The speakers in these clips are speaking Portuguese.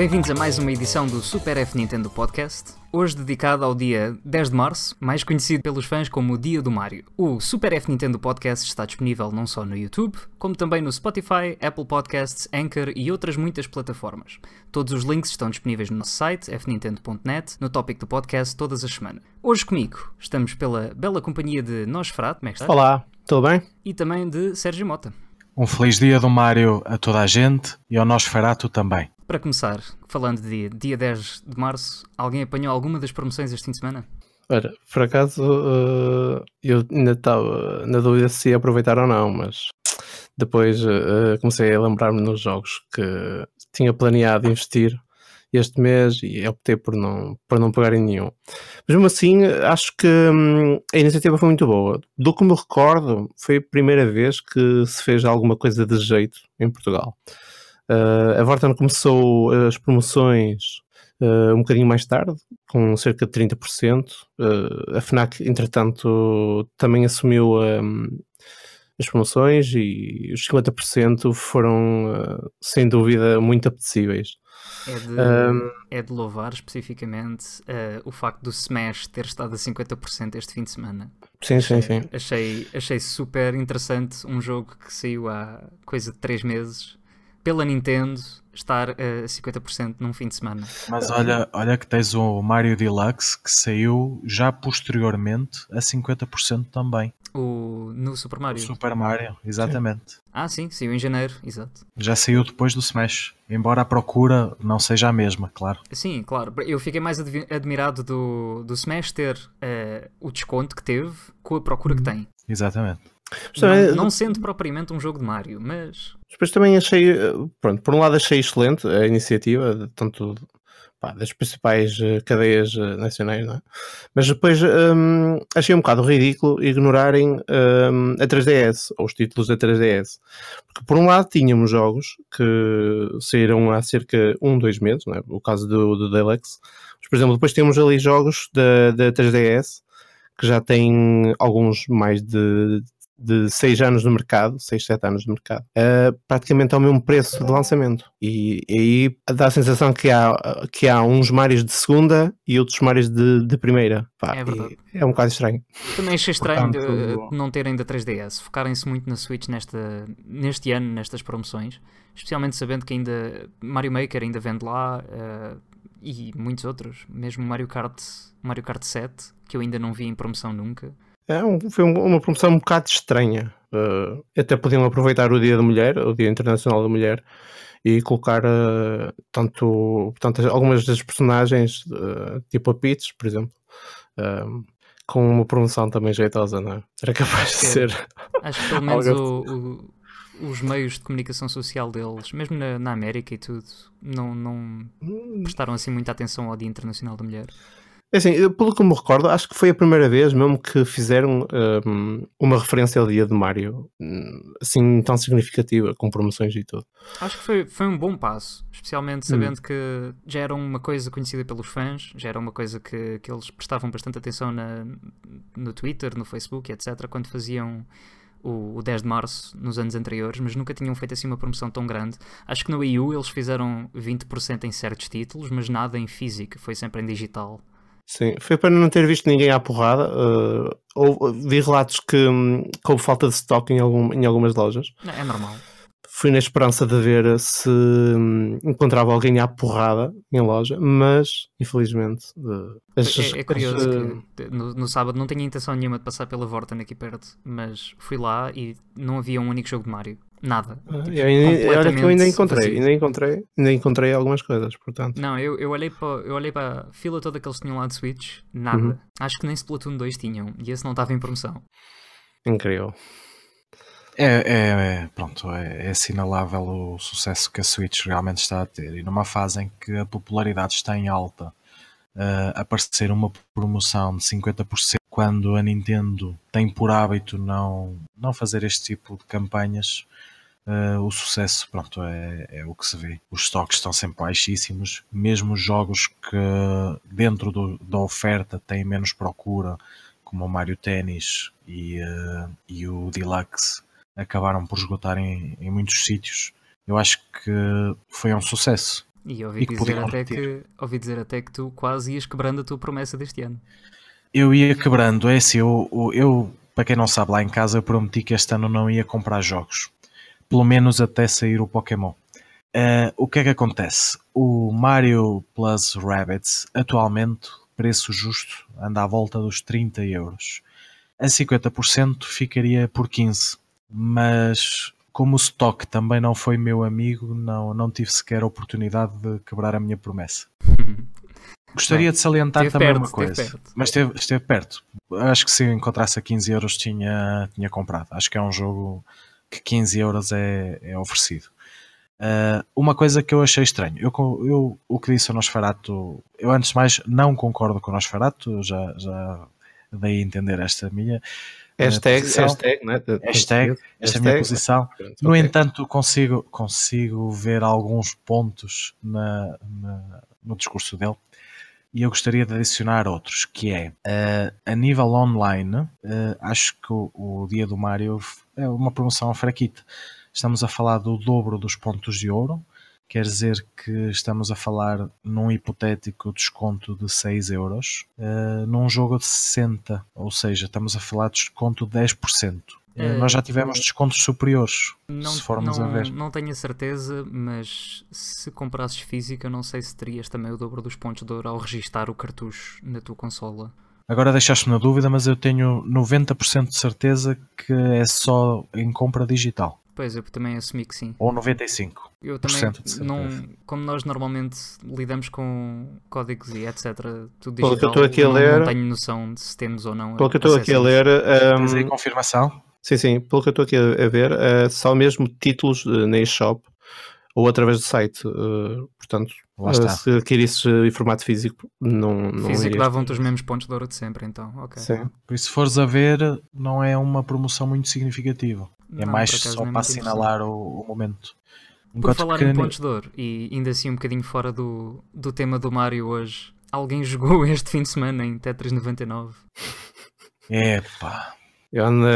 Bem-vindos a mais uma edição do Super F Nintendo Podcast, hoje dedicado ao dia 10 de março, mais conhecido pelos fãs como o Dia do Mario. O Super F Nintendo Podcast está disponível não só no YouTube, como também no Spotify, Apple Podcasts, Anchor e outras muitas plataformas. Todos os links estão disponíveis no nosso site, fnintendo.net, no tópico do podcast todas as semanas. Hoje comigo estamos pela bela companhia de Nosferatu, como é que está? Olá, tudo bem? E também de Sérgio Mota. Um feliz dia do Mario a toda a gente e ao Nosferatu também. Para começar, falando de dia 10 de março, alguém apanhou alguma das promoções este fim de semana? Ora, por acaso uh, eu ainda estava na dúvida se ia aproveitar ou não, mas depois uh, comecei a lembrar-me nos jogos que tinha planeado investir este mês e optei por não, por não pegar em nenhum. Mesmo assim, acho que hum, a iniciativa foi muito boa. Do que me recordo, foi a primeira vez que se fez alguma coisa de jeito em Portugal. Uh, a Vorten começou as promoções uh, um bocadinho mais tarde, com cerca de 30%. Uh, a FNAC, entretanto, também assumiu um, as promoções e os 50% foram, sem dúvida, muito apetecíveis. É de, um, é de louvar especificamente o facto do Smash ter estado a 50% este fim de semana. Sim, achei, sim, sim. Achei, achei super interessante um jogo que saiu há coisa de 3 meses pela Nintendo estar a 50% num fim de semana. Mas olha, olha que tens o Mario Deluxe que saiu já posteriormente a 50% também. O, no Super Mario? O Super Mario, exatamente. Sim. Ah, sim, saiu em janeiro, exato. Já saiu depois do Smash, embora a procura não seja a mesma, claro. Sim, claro. Eu fiquei mais admirado do, do Smash ter uh, o desconto que teve com a procura que tem. Exatamente. Não, não, sendo propriamente um jogo de Mario, mas. Depois também achei, pronto, por um lado achei excelente a iniciativa, tanto pá, das principais uh, cadeias uh, nacionais, não é? Mas depois um, achei um bocado ridículo ignorarem um, a 3DS, ou os títulos da 3DS. Porque por um lado tínhamos jogos que saíram há cerca de um, dois meses, não é? o caso do, do Deluxe. Mas, por exemplo, depois temos ali jogos da, da 3DS que já têm alguns mais de de 6 anos no mercado, 6, 7 anos no mercado, uh, praticamente ao mesmo preço de lançamento. E, e, aí dá a sensação que há, que há uns Marios de segunda e outros Marios de, de primeira. Pá, é verdade. É um bocado estranho. Também achei estranho Portanto, de, não terem da 3DS, focarem-se muito na Switch nesta, neste ano, nestas promoções, especialmente sabendo que ainda Mario Maker ainda vende lá. Uh, e muitos outros, mesmo Mario Kart, Mario Kart 7, que eu ainda não vi em promoção nunca. É um, foi uma promoção um bocado estranha. Uh, até podiam aproveitar o Dia da Mulher, o Dia Internacional da Mulher, e colocar uh, tanto, portanto, algumas das personagens, uh, tipo a Peach, por exemplo, com uma promoção também jeitosa, não é? Era capaz de ser. Acho que pelo menos o, o, os meios de comunicação social deles, mesmo na, na América e tudo, não, não hum. prestaram assim muita atenção ao Dia Internacional da Mulher. É assim, pelo que me recordo, acho que foi a primeira vez mesmo que fizeram um, uma referência ao dia de Mario, hum, assim tão significativa, com promoções e tudo. Acho que foi, foi um bom passo, especialmente sabendo hum. que já era uma coisa conhecida pelos fãs, já era uma coisa que, que eles prestavam bastante atenção na, no Twitter, no Facebook, etc., quando faziam o, o 10 de março nos anos anteriores, mas nunca tinham feito assim uma promoção tão grande. Acho que no Wii U eles fizeram 20% em certos títulos, mas nada em físico, foi sempre em digital. Sim, foi para não ter visto ninguém à porrada. Uh, ou, vi relatos que, um, que houve falta de estoque em, algum, em algumas lojas. É normal. Fui na esperança de ver se um, encontrava alguém à porrada em loja, mas infelizmente. Uh, é, é, curioso uh, que no, no, sábado não tinha intenção nenhuma de passar pela Vorten aqui perto, mas fui lá e não havia um único jogo de Mario. Nada. Ah, tipo, eu, olha que eu ainda encontrei, ainda encontrei, ainda encontrei algumas coisas, portanto. Não, eu, eu, olhei para, eu olhei para a fila toda que eles tinham lá de Switch, nada. Uhum. Acho que nem Splatoon 2 tinham, e esse não estava em promoção. Incrível. É, é, é, pronto, é, é, assinalável o sucesso que a Switch realmente está a ter. E numa fase em que a popularidade está em alta, uh, aparecer uma promoção de 50% quando a Nintendo tem por hábito não, não fazer este tipo de campanhas, uh, o sucesso pronto, é, é, o que se vê. Os estoques estão sempre baixíssimos, mesmo jogos que dentro do, da oferta têm menos procura, como o Mario Tennis e, uh, e o Deluxe, acabaram por esgotar em, em muitos sítios. Eu acho que foi um sucesso. E ouvi, E que dizer até repetir. que, ouvi dizer até que tu quase ias quebrando a tua promessa deste ano. Eu ia quebrando, é assim, eu- eu, para quem não sabe, lá em casa eu prometi que este ano não ia comprar jogos. Pelo menos até sair o Pokémon. Eh, o que é que acontece? O Mario Plus Rabbids, atualmente, preço justo, anda à volta dos 30 euros. A 50% ficaria por 15. Mas como o stock também não foi meu amigo, não, não tive sequer a oportunidade de quebrar a minha promessa. Gostaria de salientar Esteve também perto, uma esteve coisa. perto. Mas esteve, esteve perto. Acho que se eu encontrasse a 15 euros tinha, tinha comprado. Acho que é um jogo que 15 euros é, é oferecido. Ah, uma coisa que eu achei estranho, eu, eu- o que disse o Nosferato, eu antes de mais não concordo com o Nosferato, eu já, já dei a entender esta minha eh, Hashtag, posição. hashtag, né? de- Hashtag, esta é a minha hashtag, posição. pronto, No ok. entanto, consigo, consigo ver alguns pontos na- na- no discurso dele e eu gostaria de adicionar outros, que é eh, a nível online, eh, acho que o, o Dia do Mário é uma promoção fraquita. Estamos a falar do dobro dos pontos de ouro, quer dizer que estamos a falar num hipotético desconto de 6 euros, eh, num jogo de 60, ou seja, estamos a falar de desconto de 10%. Eh, Eh, Nós já tivemos descontos superiores, Não, se formos não, a ver. não tenho a certeza, mas se comprasses física, não sei se terias também o dobro dos pontos de ouro ao registar o cartucho na tua consola. Agora deixaste-me na dúvida, mas eu tenho 90% de certeza que é só em compra digital. Pois, eu também assumi que sim. Ou 95%. Eu também, de certeza. não, como nós normalmente lidamos com códigos e etc, tudo Pelo que eu digital, estou aqui a não, ler- não tenho noção de se temos ou não. Pelo que eu estou aqui a ler, Tens aí um, confirmação? Sim, sim, pelo que eu estou aqui a, ver, eh, só mesmo títulos eh, na eShop ou através do site. eh, portanto, se adquirisses em formato físico, não, não Físico davam-te os mesmos pontos de ouro de sempre, então, ok. Sim. Por isso, se fores a ver, não é uma promoção muito significativa. É Não, mais por acaso só é para assinalar o, o momento. Por Enquanto falar que em pontos de ouro, e ainda assim um bocadinho fora do, do tema do Mario hoje, alguém jogou este fim de semana em Tetris 99? Epá, Eu andei,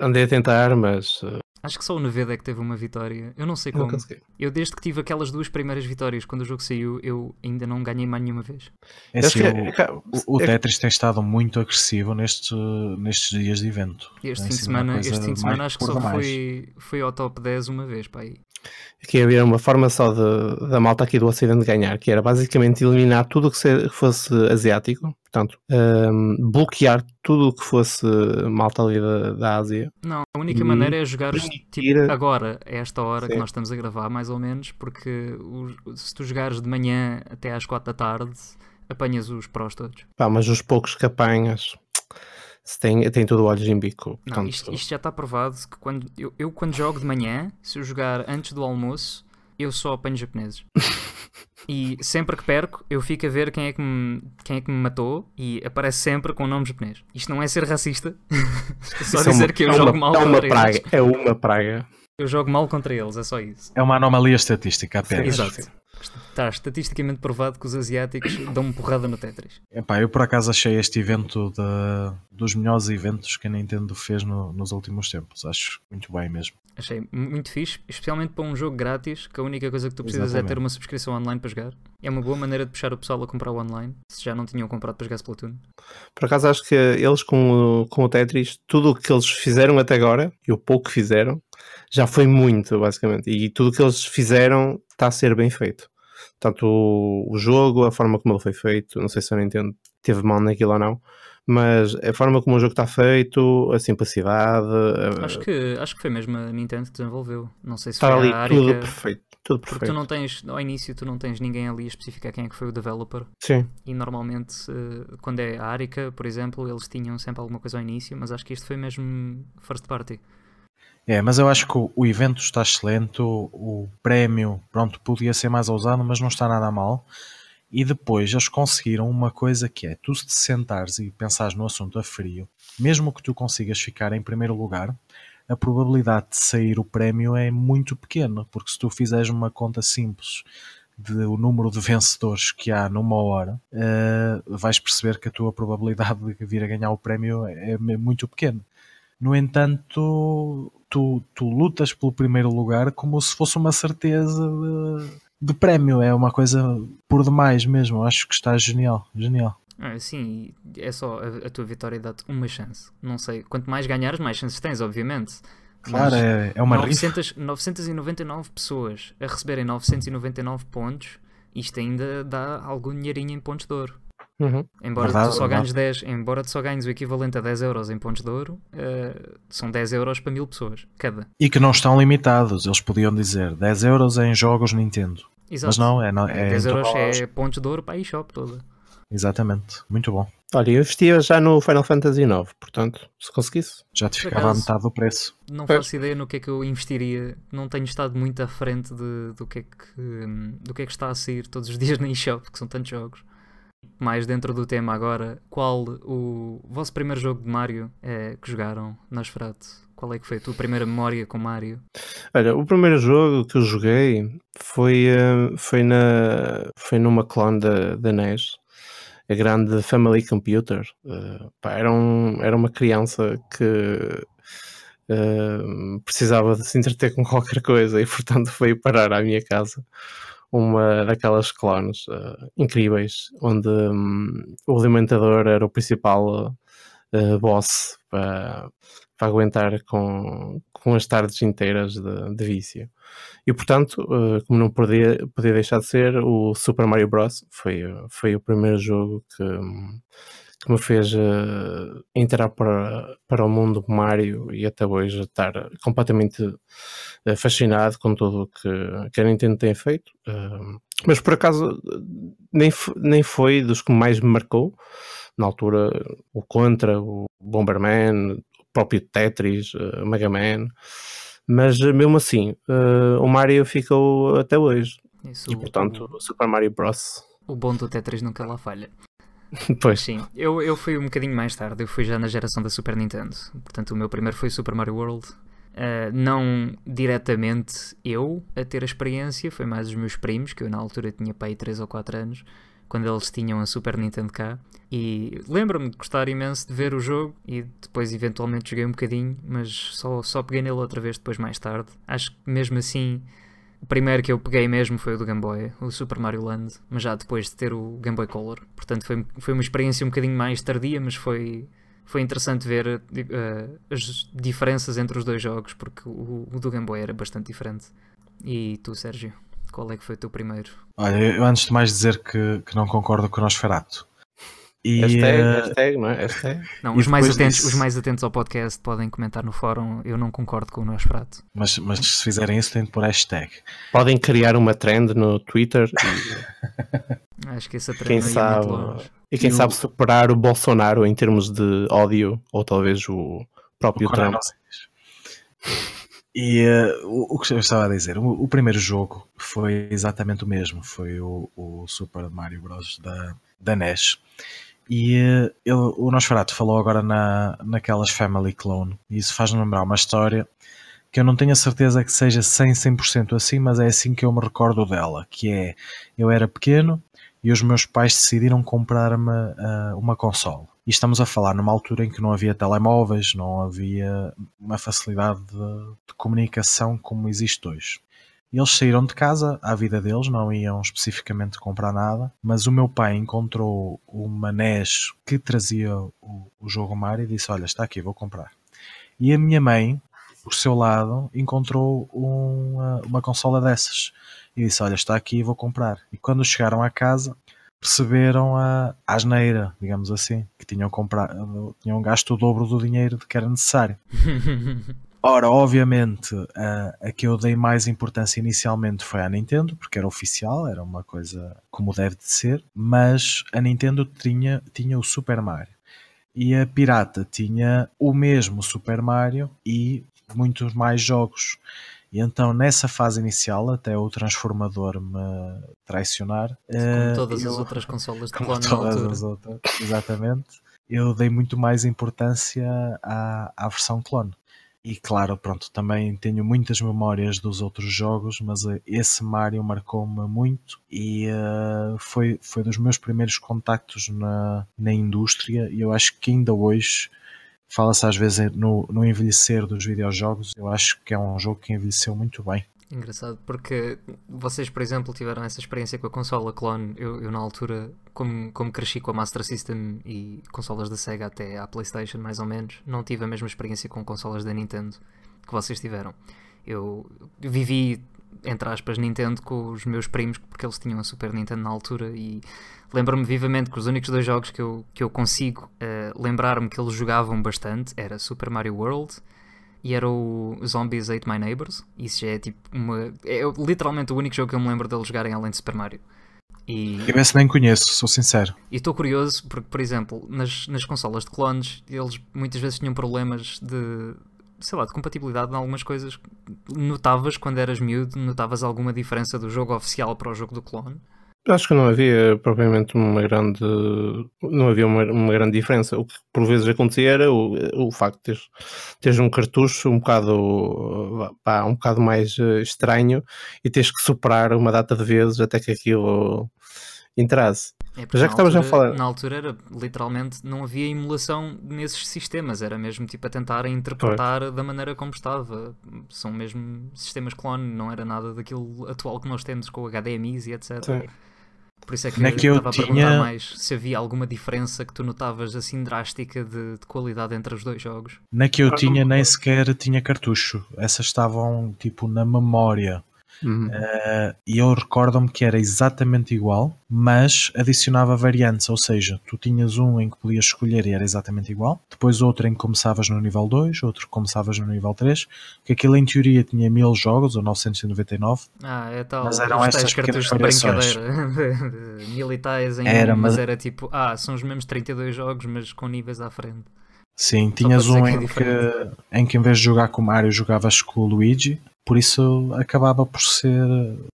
andei a tentar, mas eh, Acho que só o Neveda é que teve uma vitória. Eu não sei não como. consegui. Eu desde que tive aquelas duas primeiras vitórias quando o jogo saiu, eu ainda não ganhei mais nenhuma vez. é assim, que- o, o- o é- Tetris tem estado muito agressivo neste, nestes dias de evento. Este fim de semana, este fim de semana acho que só foi, foi ao top 10 uma vez, pá. aí. Que havia uma forma só de, da malta aqui do Ocidente ganhar, que era basicamente eliminar tudo o que se- que fosse asiático, portanto, ehm, bloquear tudo o que fosse malta ali da, da Ásia. Não, a única maneira é jogar permitir- tipo, agora, a esta hora que Sim. nós estamos a gravar, mais ou menos, porque o- se tu jogares de manhã até às 4 da tarde, apanhas os prós todos. Pá, mas os poucos que apanhas se tem, tem tudo olhos em bico. Não, Portanto, isto, isto já está provado que quando eu, eu quando jogo de manhã, se eu jogar antes do almoço, eu só apanho japoneses. e sempre que perco, eu fico a ver quem é que me, quem é que me matou e aparece sempre com o nome japonês. Isto não é ser racista. Só isso é dizer uma- que eu é jogo uma, mal é uma contra praga, eles. é uma praga. Eu jogo mal contra eles, é só isso. É uma anomalia estatística apenas. Exato. Está estatisticamente provado que os asiáticos dão-me porrada no Tetris. Epá, eu por acaso achei este evento da- dos melhores eventos que a Nintendo fez no- nos últimos tempos. Acho muito bem mesmo. Achei muito fixe, especialmente para um jogo grátis, que a única coisa que tu precisas é ter Exatamente. uma subscrição online para jogar. É uma boa maneira de puxar o pessoal a comprar o online, se já não tinham comprado para jogar Splatoon. Por acaso acho que eles com o, com o Tetris, tudo o que eles fizeram até agora, e o pouco que fizeram, já foi muito, basicamente. E tudo o que eles fizeram está a ser bem feito. Tanto o, jogo, a forma como ele foi feito, não sei se a Nintendo teve mão naquilo ou não, mas a forma como o jogo está feito, a simplicidade, a- Acho que, acho que foi mesmo a Nintendo que desenvolveu. Não sei se está foi ali a tudo perfeito. Tudo Porque perfeito. tu não tens, ao início, tu não tens ninguém ali a especificar quem é que foi o developer. Sim, E normalmente, eh, quando é a Arica, por exemplo, eles tinham sempre alguma coisa ao início, mas acho que isto foi mesmo first party. É, mas eu acho que o, evento está excelente, o, prémio, pronto, podia ser mais ousado, mas não está nada mal. E depois eles conseguiram uma coisa que é, tu se te sentares e pensares no assunto a frio, mesmo que tu consigas ficar em primeiro lugar, a probabilidade de sair o prémio é muito pequena, porque se tu fizeres uma conta simples de o número de vencedores que há numa hora, eh, vais perceber que a tua probabilidade de vir a ganhar o prémio é, é muito pequena. No entanto, tu, tu lutas pelo primeiro lugar como se fosse uma certeza de, de prémio, é uma coisa por demais mesmo. Acho que está genial, genial. Ah, sim, é só a, a tua vitória dá-te uma chance. Não sei, quanto mais ganhares, mais chances tens, obviamente. Claro, é, é uma rifa. 900, 999 pessoas a receberem 999 pontos, isto ainda dá algum dinheirinho em pontos de ouro. Uhum. Embora Verdade, tu só ganhes 10, embora tu só ganhes o equivalente a 10 euros em pontos de ouro, eh, são 10 euros para mil pessoas, cada. E que não estão limitados. Eles podiam dizer 10 euros em jogos Nintendo. Exato. Mas não, é, não, é 10 em euros é pontos de ouro para a eShop toda. Exatamente, muito bom. Olha, eu investia já no Final Fantasy IX, portanto, se conseguisse. Já te ficava a acaso- metade do preço. Não Pois. faço ideia no que é que eu investiria. Não tenho estado muito à frente de- do, que é que, do que é que está a sair todos os dias na eShop, que são tantos jogos. Mais dentro do tema agora, qual o vosso primeiro jogo de Mario eh, que jogaram, Nosferatu? Qual é que foi a tua primeira memória com Mario? Olha, o primeiro jogo que eu joguei foi, eh, foi, na, foi numa clone da, da NES, a grande Family Computer. Eh, pá, era, um, era uma criança que eh, precisava de se entreter com qualquer coisa e, portanto, veio parar à minha casa uma daquelas clones eh, incríveis, onde hum, o alimentador era o principal eh, boss para, aguentar com, com as tardes inteiras de, de vício. E portanto, eh, como não podia, podia deixar de ser, o Super Mario Bros. foi, foi o primeiro jogo que, hum, que me fez eh, entrar para, para o mundo do Mario e até hoje estar completamente eh, fascinado com tudo o que, que a Nintendo tem feito. Eh, mas por acaso nem, nem foi dos que mais me marcou. Na altura, o Contra, o Bomberman, o próprio Tetris, eh, o Mega Man. Mas eh, mesmo assim, eh, o Mario ficou até hoje. Isso, E portanto, o Super Mario Bros. o bom do Tetris nunca lá falha. Pois, Sim, eu, eu fui um bocadinho mais tarde, eu fui já na geração da Super Nintendo. Portanto, o meu primeiro foi Super Mario World. Uh, não diretamente eu a ter a experiência, foi mais os meus primos, que eu na altura tinha pai 3 ou 4 anos, quando eles tinham a Super Nintendo cá. E lembro-me de gostar imenso de ver o jogo e depois eventualmente joguei um bocadinho, mas só, só peguei nele outra vez depois mais tarde. Acho que mesmo assim o primeiro que eu peguei mesmo foi o do Game Boy, o Super Mario Land, mas já depois de ter o Game Boy Color. Portanto, foi, foi uma experiência um bocadinho mais tardia, mas foi, foi interessante ver eh, as diferenças entre os dois jogos, porque o, o do Game Boy era bastante diferente. E tu, Sérgio, qual é que foi o teu primeiro? Olha, eu antes de mais dizer que, que não concordo com o Nosferatu. E, hashtag, eh, hashtag, não é? Hashtag. Não, os mais, atentos, disso- os mais atentos ao podcast podem comentar no fórum. Eu não concordo com o Nosferatu. mas, mas se fizerem isso, têm de pôr hashtag. Podem criar uma trend no Twitter e Acho que essa quem trama ia sabe, muito longe. e quem E o- sabe superar o Bolsonaro em termos de ódio ou talvez o próprio O Trump. E eh, o, o que eu estava a dizer, o, o primeiro jogo foi exatamente o mesmo, foi o, o Super Mario Bros. da, da NES. E eh, ele- o Nosferatu falou agora na, naquelas Family Clone, e isso faz-me lembrar uma história que eu não tenho a certeza que seja 100, 100% assim, mas é assim que eu me recordo dela, que é, eu era pequeno e os meus pais decidiram comprar-me ah, uma console. E estamos a falar numa altura em que não havia telemóveis, não havia uma facilidade de, de comunicação como existe hoje. Eles saíram de casa à vida deles, não iam especificamente comprar nada, mas o meu pai encontrou uma NES que trazia o, o jogo Mario e disse: Olha, está aqui, vou comprar. E a minha mãe, por seu lado, encontrou uma, uma consola dessas e disse: Olha, está aqui, vou comprar. E quando chegaram à casa, perceberam a asneira, digamos assim, que tinham, comprado, tinham gasto o dobro do dinheiro que era necessário. Ora, obviamente, a, a que eu dei mais importância inicialmente foi à Nintendo, porque era oficial, era uma coisa como deve de ser, mas a Nintendo tinha, tinha o Super Mario. E a Pirata tinha o mesmo Super Mario e muitos mais jogos. E então, nessa fase inicial, até o transformador me traicionar, Como eh, todas as eu- outras consolas de como clone todas as outras, exatamente. Eu dei muito mais importância à, à versão clone. E claro, pronto, também tenho muitas memórias dos outros jogos, mas eh, esse Mario marcou-me muito e eh, foi, foi dos meus primeiros contactos na, na indústria e eu acho que ainda hoje fala-se às vezes no, no envelhecer dos videojogos, eu acho que é um jogo que envelheceu muito bem. Engraçado, porque vocês, por exemplo, tiveram essa experiência com a consola clone. Eu, eu na altura, como, como cresci com a Master System e consolas da Sega até à PlayStation, mais ou menos, não tive a mesma experiência com consolas da Nintendo que vocês tiveram. Eu vivi, entre aspas, Nintendo com os meus primos, porque eles tinham a Super Nintendo na altura e lembro-me vivamente que os únicos dois jogos que eu, que eu consigo uh, lembrar-me que eles jogavam bastante era Super Mario World e era o Zombies Ate My Neighbors. Isso já é tipo uma. É literalmente o único jogo que eu me lembro deles jogarem além de Super Mario. E... Eu esse nem conheço, sou sincero. E estou curioso porque, por exemplo, nas, nas consolas de clones, eles muitas vezes tinham problemas de, sei lá, de compatibilidade em algumas coisas. Notavas quando eras miúdo, notavas alguma diferença do jogo oficial para o jogo do clone? Acho que não havia propriamente uma grande não havia uma, uma grande diferença. O que por vezes acontecia era o, o facto de teres, um cartucho um bocado pá, um bocado mais eh, estranho e teres que superar uma data de vezes até que aquilo entrasse. É Já que estavas a falar. Na altura era literalmente não havia emulação nesses sistemas, era mesmo tipo a tentar interpretar da maneira como estava. São mesmo sistemas clone, não era nada daquilo atual que nós temos com HDMIs e etc. Sim. Por isso é que, Na que eu estava tinha... a perguntar mais se havia alguma diferença que tu notavas assim drástica de, de qualidade entre os dois jogos. Na que eu ah, tinha nem sequer tinha cartucho. Essas estavam tipo na memória. Uhum. Uh, e eu recordo-me que era exatamente igual, mas adicionava variantes, ou seja, tu tinhas um em que podias escolher e era exatamente igual, depois outro em que começavas no nível 2, outro que começavas no nível 3, que aquilo em teoria tinha mil jogos, ou 999. Ah, é tal, mas eram estas cartuchos de brincadeira, de militais em era, um, mas... mas era tipo, ah, são os mesmos 32 jogos, mas com níveis à frente. Sim, tinhas um em que, é em que em vez de jogar com o Mario jogavas com o Luigi, por isso acabava por ser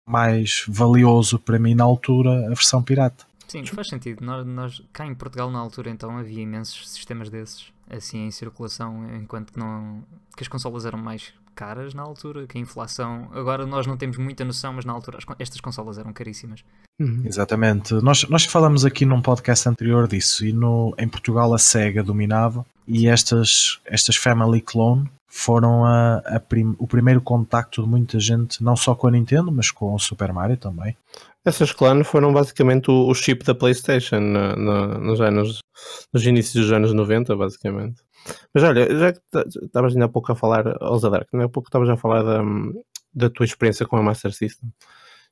mais valioso para mim na altura a versão pirata. Sim, faz sentido. Nós, nós, cá em Portugal na altura então havia imensos sistemas desses assim em circulação, enquanto que não que as consolas eram mais caras na altura, que a inflação. Agora nós não temos muita noção, mas na altura estas consolas eram caríssimas. Uhum. Exatamente. Nós, nós falamos aqui num podcast anterior disso e no, em Portugal a SEGA dominava e estas, estas Family Clone foram a, a prim, o primeiro contacto de muita gente, não só com a Nintendo, mas com o Super Mario também. Essas clãs foram basicamente o, o chip da PlayStation no, no, nos anos, nos inícios dos anos 90, basicamente. Mas olha, já que estavas ainda há pouco a falar, Ozadark, ainda há pouco estavas a falar da, da tua experiência com a Master System.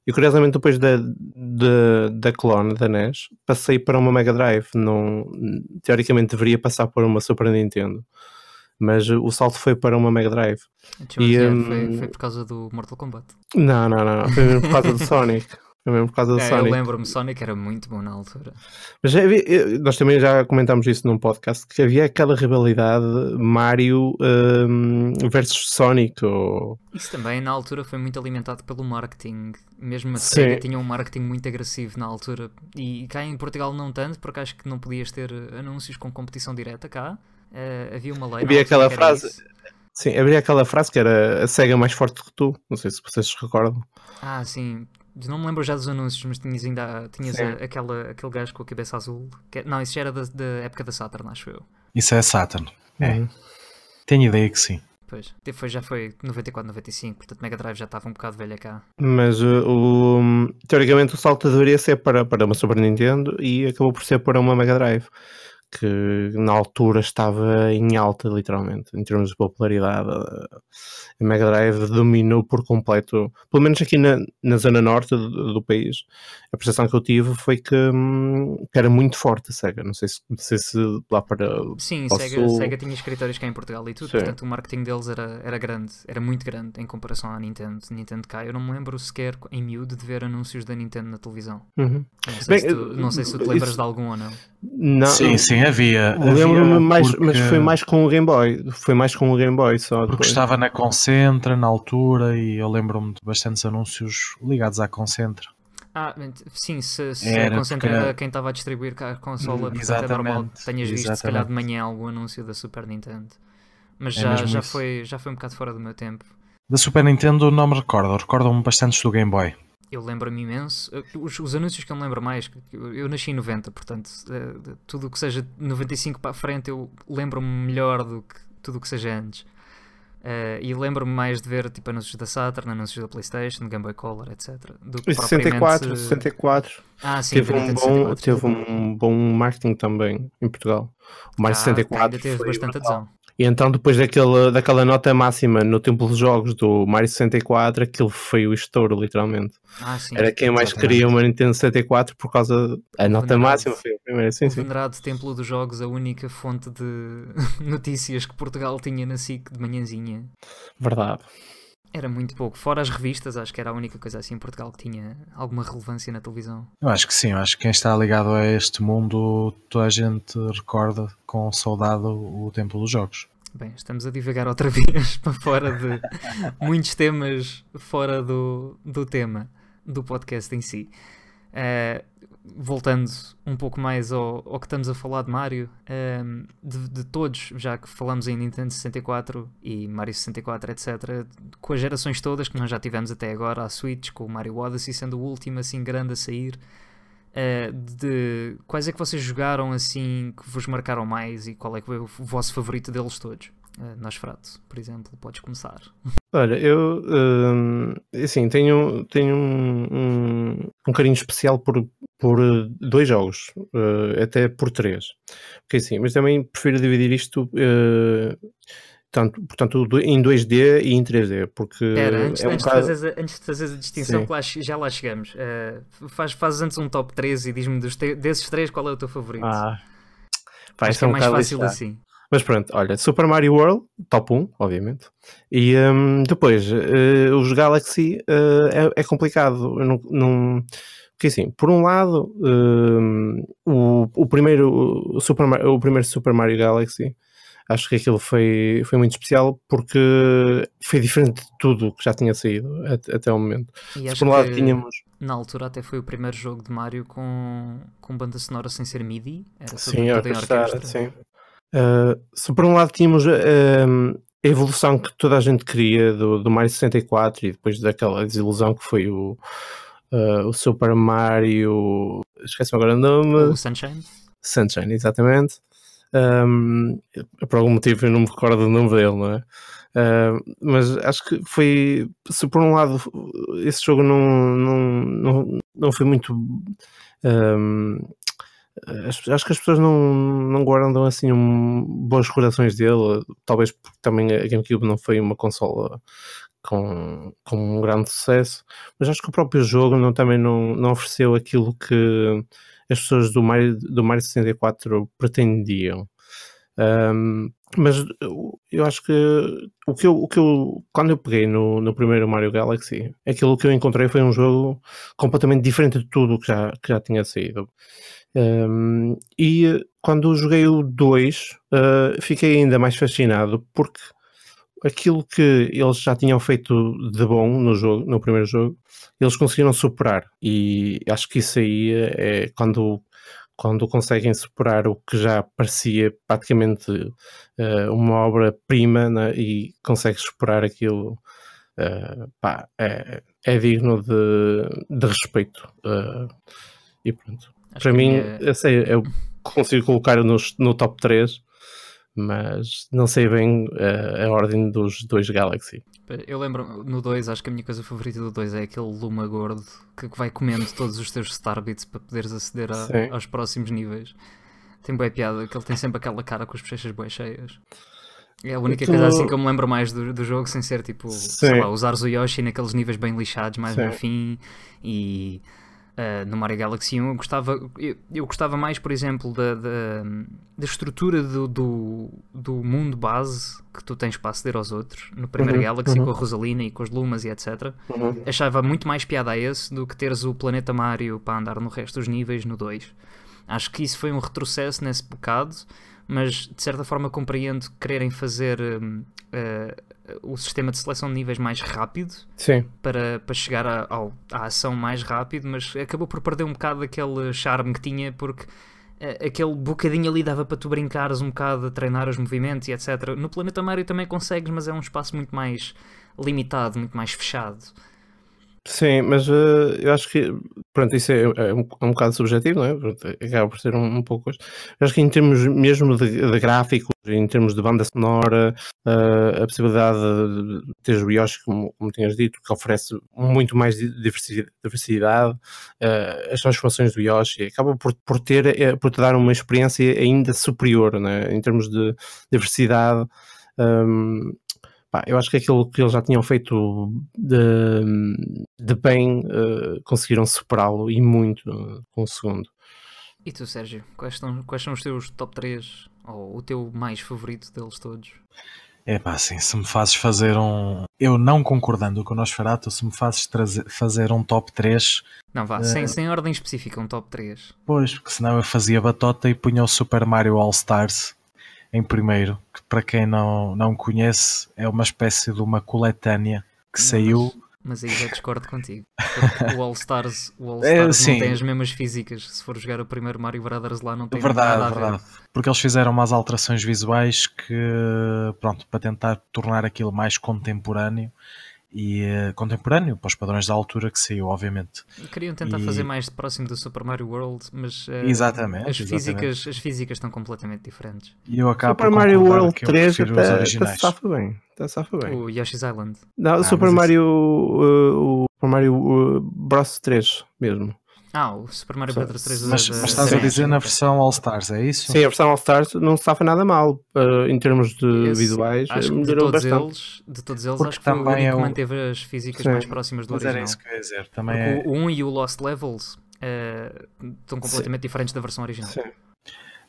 E curiosamente, depois da, da, da clone da NES, passei para uma Mega Drive. Não, teoricamente deveria passar por uma Super Nintendo mas o salto foi para uma Mega Drive. E, um... foi, foi, por causa do Mortal Kombat? Não, não, não, não. foi mesmo por causa do Sonic. Foi mesmo por causa do é, Sonic. Eu lembro-me, Sonic era muito bom na altura. Mas havia, nós também já comentámos isso num podcast, que havia aquela rivalidade Mario um, versus Sonic. Ou... Isso também na altura foi muito alimentado pelo marketing. Mesmo a Sega tinha um marketing muito agressivo na altura. E cá em Portugal não tanto, porque acho que não podias ter anúncios com competição direta cá. Uh, havia uma lei. Havia aquela frase. Isso. Sim, havia aquela frase que era a SEGA mais forte que tu. Não sei se vocês se recordam. Ah, sim. Não me lembro já dos anúncios, mas tinhas ainda tinhas a, aquela, aquele gajo com a cabeça azul. Que, não, isso já era da, da, época da Saturn, acho eu. Isso é Saturn. É. Uhum. Tenho ideia que sim. Pois, depois já foi 94, 95, portanto Mega Drive já estava um bocado velha cá. Mas uh, o, teoricamente o salto deveria ser para, para uma Super Nintendo e acabou por ser para uma Mega Drive que na altura estava em alta, literalmente, em termos de popularidade. A Mega Drive dominou por completo, pelo menos aqui na, na zona norte do, do país. A percepção que eu tive foi que, hum, que, era muito forte a Sega. Não sei se, não sei se lá para. Sim, Sega, Sega tinha escritórios cá em Portugal e tudo, Sim. portanto o marketing deles era, era grande, era muito grande em comparação à Nintendo. Nintendo cá, eu não me lembro sequer em miúdo de ver anúncios da Nintendo na televisão. Uhum. Não, sei Bem, se tu, não sei se tu te lembras isso... de algum ou não. Não, sim, sim, havia. Lembro-me mais, porque... mas foi mais com o Game Boy. Foi mais com o Game Boy só. Porque estava na Concentra na altura e eu lembro-me de bastantes anúncios ligados à Concentra. Ah, sim, se, se era a Concentra era quem estava a distribuir a consola, portanto é normal que tenhas visto exatamente. se calhar de manhã algum anúncio da Super Nintendo. Mas é já, já, foi, já foi um bocado fora do meu tempo. Da Super Nintendo não me recordo, recordo-me bastantes do Game Boy eu lembro-me imenso. Os, os, anúncios que eu me lembro mais, eu nasci em 90, portanto, eh, tudo o que seja 95 para a frente eu lembro-me melhor do que tudo o que seja antes. Uh, e lembro-me mais de ver tipo, anúncios da Saturn, anúncios da PlayStation, do Game Boy Color, etc. Do que E 64, propriamente- 64. Ah, sim, teve, um bom, 64. teve um bom marketing também em Portugal. O Mario Ah, 64 ainda teve foi bastante brutal. adesão. E então, depois daquele, daquela nota máxima no Templo dos Jogos do Mario 64, aquilo foi o estouro, literalmente. Ah, sim. Era quem mais exatamente. queria uma Nintendo 64 por causa. A nota máxima foi a primeira, sim, o sim. venerado Templo dos Jogos, a única fonte de notícias que Portugal tinha na SIC de manhãzinha. Verdade. Era muito pouco. Fora as revistas, acho que era a única coisa assim em Portugal que tinha alguma relevância na televisão. Eu acho que sim, eu acho que quem está ligado a este mundo, toda a gente recorda com saudade o Templo dos Jogos. Bem, estamos a divagar outra vez para fora de muitos temas fora do, do tema do podcast em si. Eh, voltando um pouco mais ao, ao que estamos a falar de Mario, ehm, de, de todos, já que falamos em Nintendo 64 e Mario 64, etc., com as gerações todas que nós já tivemos até agora, a Switch, com o Mario Odyssey sendo o último assim grande a sair. eh, de quais é que vocês jogaram assim que vos marcaram mais e qual é que foi o vosso favorito deles todos? Uh, Nosferatu, por exemplo, podes começar. Olha, eu hum, assim, tenho, tenho um, um, um carinho especial por, por eh, dois jogos, eh, até por três. Porque assim, mas também prefiro dividir isto eh, tanto, portanto, em 2D e em 3D, porque Espera, antes, é um antes, bocado... de a, antes de fazeres a distinção, Sim. que lá já lá chegamos, uh, faz, fazes antes um top 3 e diz-me desses três qual é o teu favorito. Ah, pá, Acho é um mais fácil lixado. assim. Mas pronto, olha, Super Mario World, top 1, obviamente. E hum, depois, eh, os Galaxy eh, é, é complicado. Não, não- Porque assim, por um lado, hum, o, o, primeiro, Super Mario, o primeiro Super Mario Galaxy, acho que aquilo foi, foi muito especial porque foi diferente de tudo que já tinha saído até, até o momento. E Se acho por um lado que tínhamos. na altura até foi o primeiro jogo de Mario com, com banda sonora sem ser MIDI. Era Sim, orquestrar, orquestra. sim. Uh, se por um lado tínhamos um, a evolução que toda a gente queria do, do Mario 64 e depois daquela desilusão que foi o, uh, o Super Mario. Esqueci-me agora o nome. O Sunshine. Sunshine, exatamente. Um, por algum motivo eu não me recordo do nome dele, não é? Uh, mas acho que foi. Se por um lado esse jogo não, não, não, não foi muito. um, acho que as pessoas não, não guardam assim um, bons recordações dele, talvez porque também a GameCube não foi uma consola com, com um grande sucesso, mas acho que o próprio jogo não, também não, não ofereceu aquilo que as pessoas do Mario, do Mario 64 pretendiam. Um, mas eu- acho que o que eu, o que eu quando eu peguei no, no primeiro Mario Galaxy, aquilo que eu encontrei foi um jogo completamente diferente de tudo que já, que já tinha saído. Um, e quando joguei o 2, uh, fiquei ainda mais fascinado porque aquilo que eles já tinham feito de bom no jogo, no primeiro jogo, eles conseguiram superar. E acho que isso aí é quando, quando conseguem superar o que já parecia praticamente uh, uma obra-prima né, e consegues superar aquilo. uh, pá, é, é digno de, de respeito. uh, e pronto. Acho Para a mim, minha- eu, sei, eu consigo colocar no, no top 3, mas não sei bem eh, a ordem dos dois Galaxy. Eu lembro no 2, acho que a minha coisa favorita do 2 é aquele Luma gordo que, vai comendo todos os teus Starbits para poderes aceder a- aos próximos níveis. Tem boa piada, que ele tem sempre aquela cara com as bochechas bem cheias. É a única Tu- coisa assim que eu me lembro mais do, do jogo, sem ser tipo, sei Sim. lá, usares o Yoshi naqueles níveis bem lixados mais Sim. no fim e ah, no Mario Galaxy 1 eu gostava, eu, eu gostava mais, por exemplo, da, da, da estrutura do, do, do mundo base que tu tens para aceder aos outros. No primeiro Uhum, Galaxy, uhum. com a Rosalina e com os Lumas e etc. Achava muito mais piada a esse do que teres o planeta Mario para andar no resto dos níveis no 2. Acho que isso foi um retrocesso nesse bocado, mas de certa forma compreendo quererem fazer eh, o sistema de seleção de níveis mais rápido Sim, para, para chegar a- ao- à ação mais rápido, mas acabou por perder um bocado aquele charme que tinha, porque eh, aquele bocadinho ali dava para tu brincares um bocado a treinar os movimentos e etc. No Planeta Mario também consegues, mas é um espaço muito mais limitado, muito mais fechado. Sim, mas uh, eu acho que pronto, isso é, é, um, é um bocado subjetivo, não é? Pronto, acaba por ser um, um pouco. Eu acho que em termos mesmo de, de gráficos, em termos de banda sonora, uh, a possibilidade de ter o Yoshi, como, como tinhas dito, que oferece muito mais diversidade, uh, as transformações do Yoshi, acaba por, por, ter, por te dar uma experiência ainda superior, né? em termos de diversidade. Um, pá, eu acho que aquilo que eles já tinham feito de, de bem uh, conseguiram superá-lo e muito uh, com o segundo. E tu, Sérgio, quais são, quais são os teus top 3 ou o teu mais favorito deles todos? É pá, assim, se me fazes fazer um. Eu não concordando com o Nosferatu, se me fazes trazer, fazer um top 3. Não, vá, uh... sem, sem ordem específica, um top 3. Pois, porque senão eu fazia batota e punha o Super Mario All Stars em primeiro, que para quem não, não conhece é uma espécie de uma coletânea que não, saiu. Mas, mas aí já discordo contigo. o All Stars, o All Stars é, não tem as mesmas físicas. Se for jogar o primeiro Mario Brothers lá, não tem verdade, nada a ver. Verdade. Porque eles fizeram umas alterações visuais que, pronto, para tentar tornar aquilo mais contemporâneo e uh, contemporâneo para os padrões da altura que saiu, obviamente. Queriam tentar e... fazer mais próximo do Super Mario World, mas uh, exatamente, as, exatamente. Físicas, as físicas estão completamente diferentes. E eu acabo Super Mario World 3 até, até safa bem. Até safa bem. O Yoshi's Island. Não, o ah, Super Mario, uh, o Super Mario uh, Bros 3 mesmo. Ah, o Super Mario Bros. 3 Mas, mas estás a dizer na versão All Stars, é isso? Sim, a versão All Stars não se safa nada mal uh, em termos de Esse, visuais. Acho que de todos, bastante. eles, de todos eles, Porque acho que foi o único é o... que manteve as físicas Sim. mais próximas do mas original. Era isso que eu ia dizer. Também é... o 1 e o Lost Levels uh, estão completamente Sim. diferentes da versão original. Sim.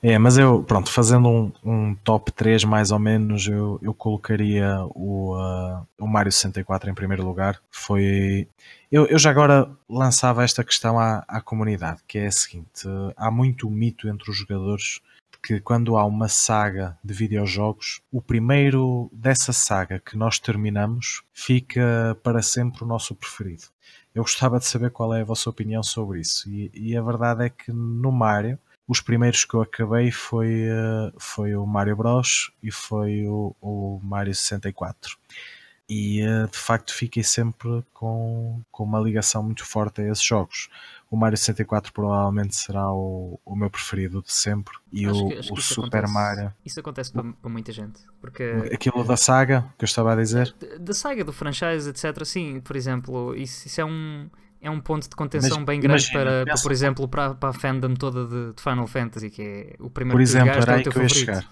É, mas eu, pronto, fazendo um, um, top 3 mais ou menos, eu, eu colocaria o, uh, o Mario 64 em primeiro lugar. Foi. Eu, eu já agora lançava esta questão à, à comunidade, que é a seguinte: há muito mito entre os jogadores que quando há uma saga de videojogos, o primeiro dessa saga que nós terminamos fica para sempre o nosso preferido. Eu gostava de saber qual é a vossa opinião sobre isso. E, e a verdade é que no Mario os primeiros que eu acabei foi, uh, foi o Mario Bros e foi o, o Mario 64. E uh, de facto fiquei sempre com, com uma ligação muito forte a esses jogos. O Mario 64 provavelmente será o, o meu preferido de sempre. E acho o, que, o Super acontece, Mario. Isso acontece para, para, muita gente. Porque... Aquilo da saga que eu estava a dizer. Da saga, do franchise, etc. Sim, por exemplo, isso, isso é um é um ponto de contenção mas, bem grande imagina, para, por exemplo, para, para a fandom toda de, de, Final Fantasy, que é o primeiro por exemplo, que era é o teu que favorito. Chegar.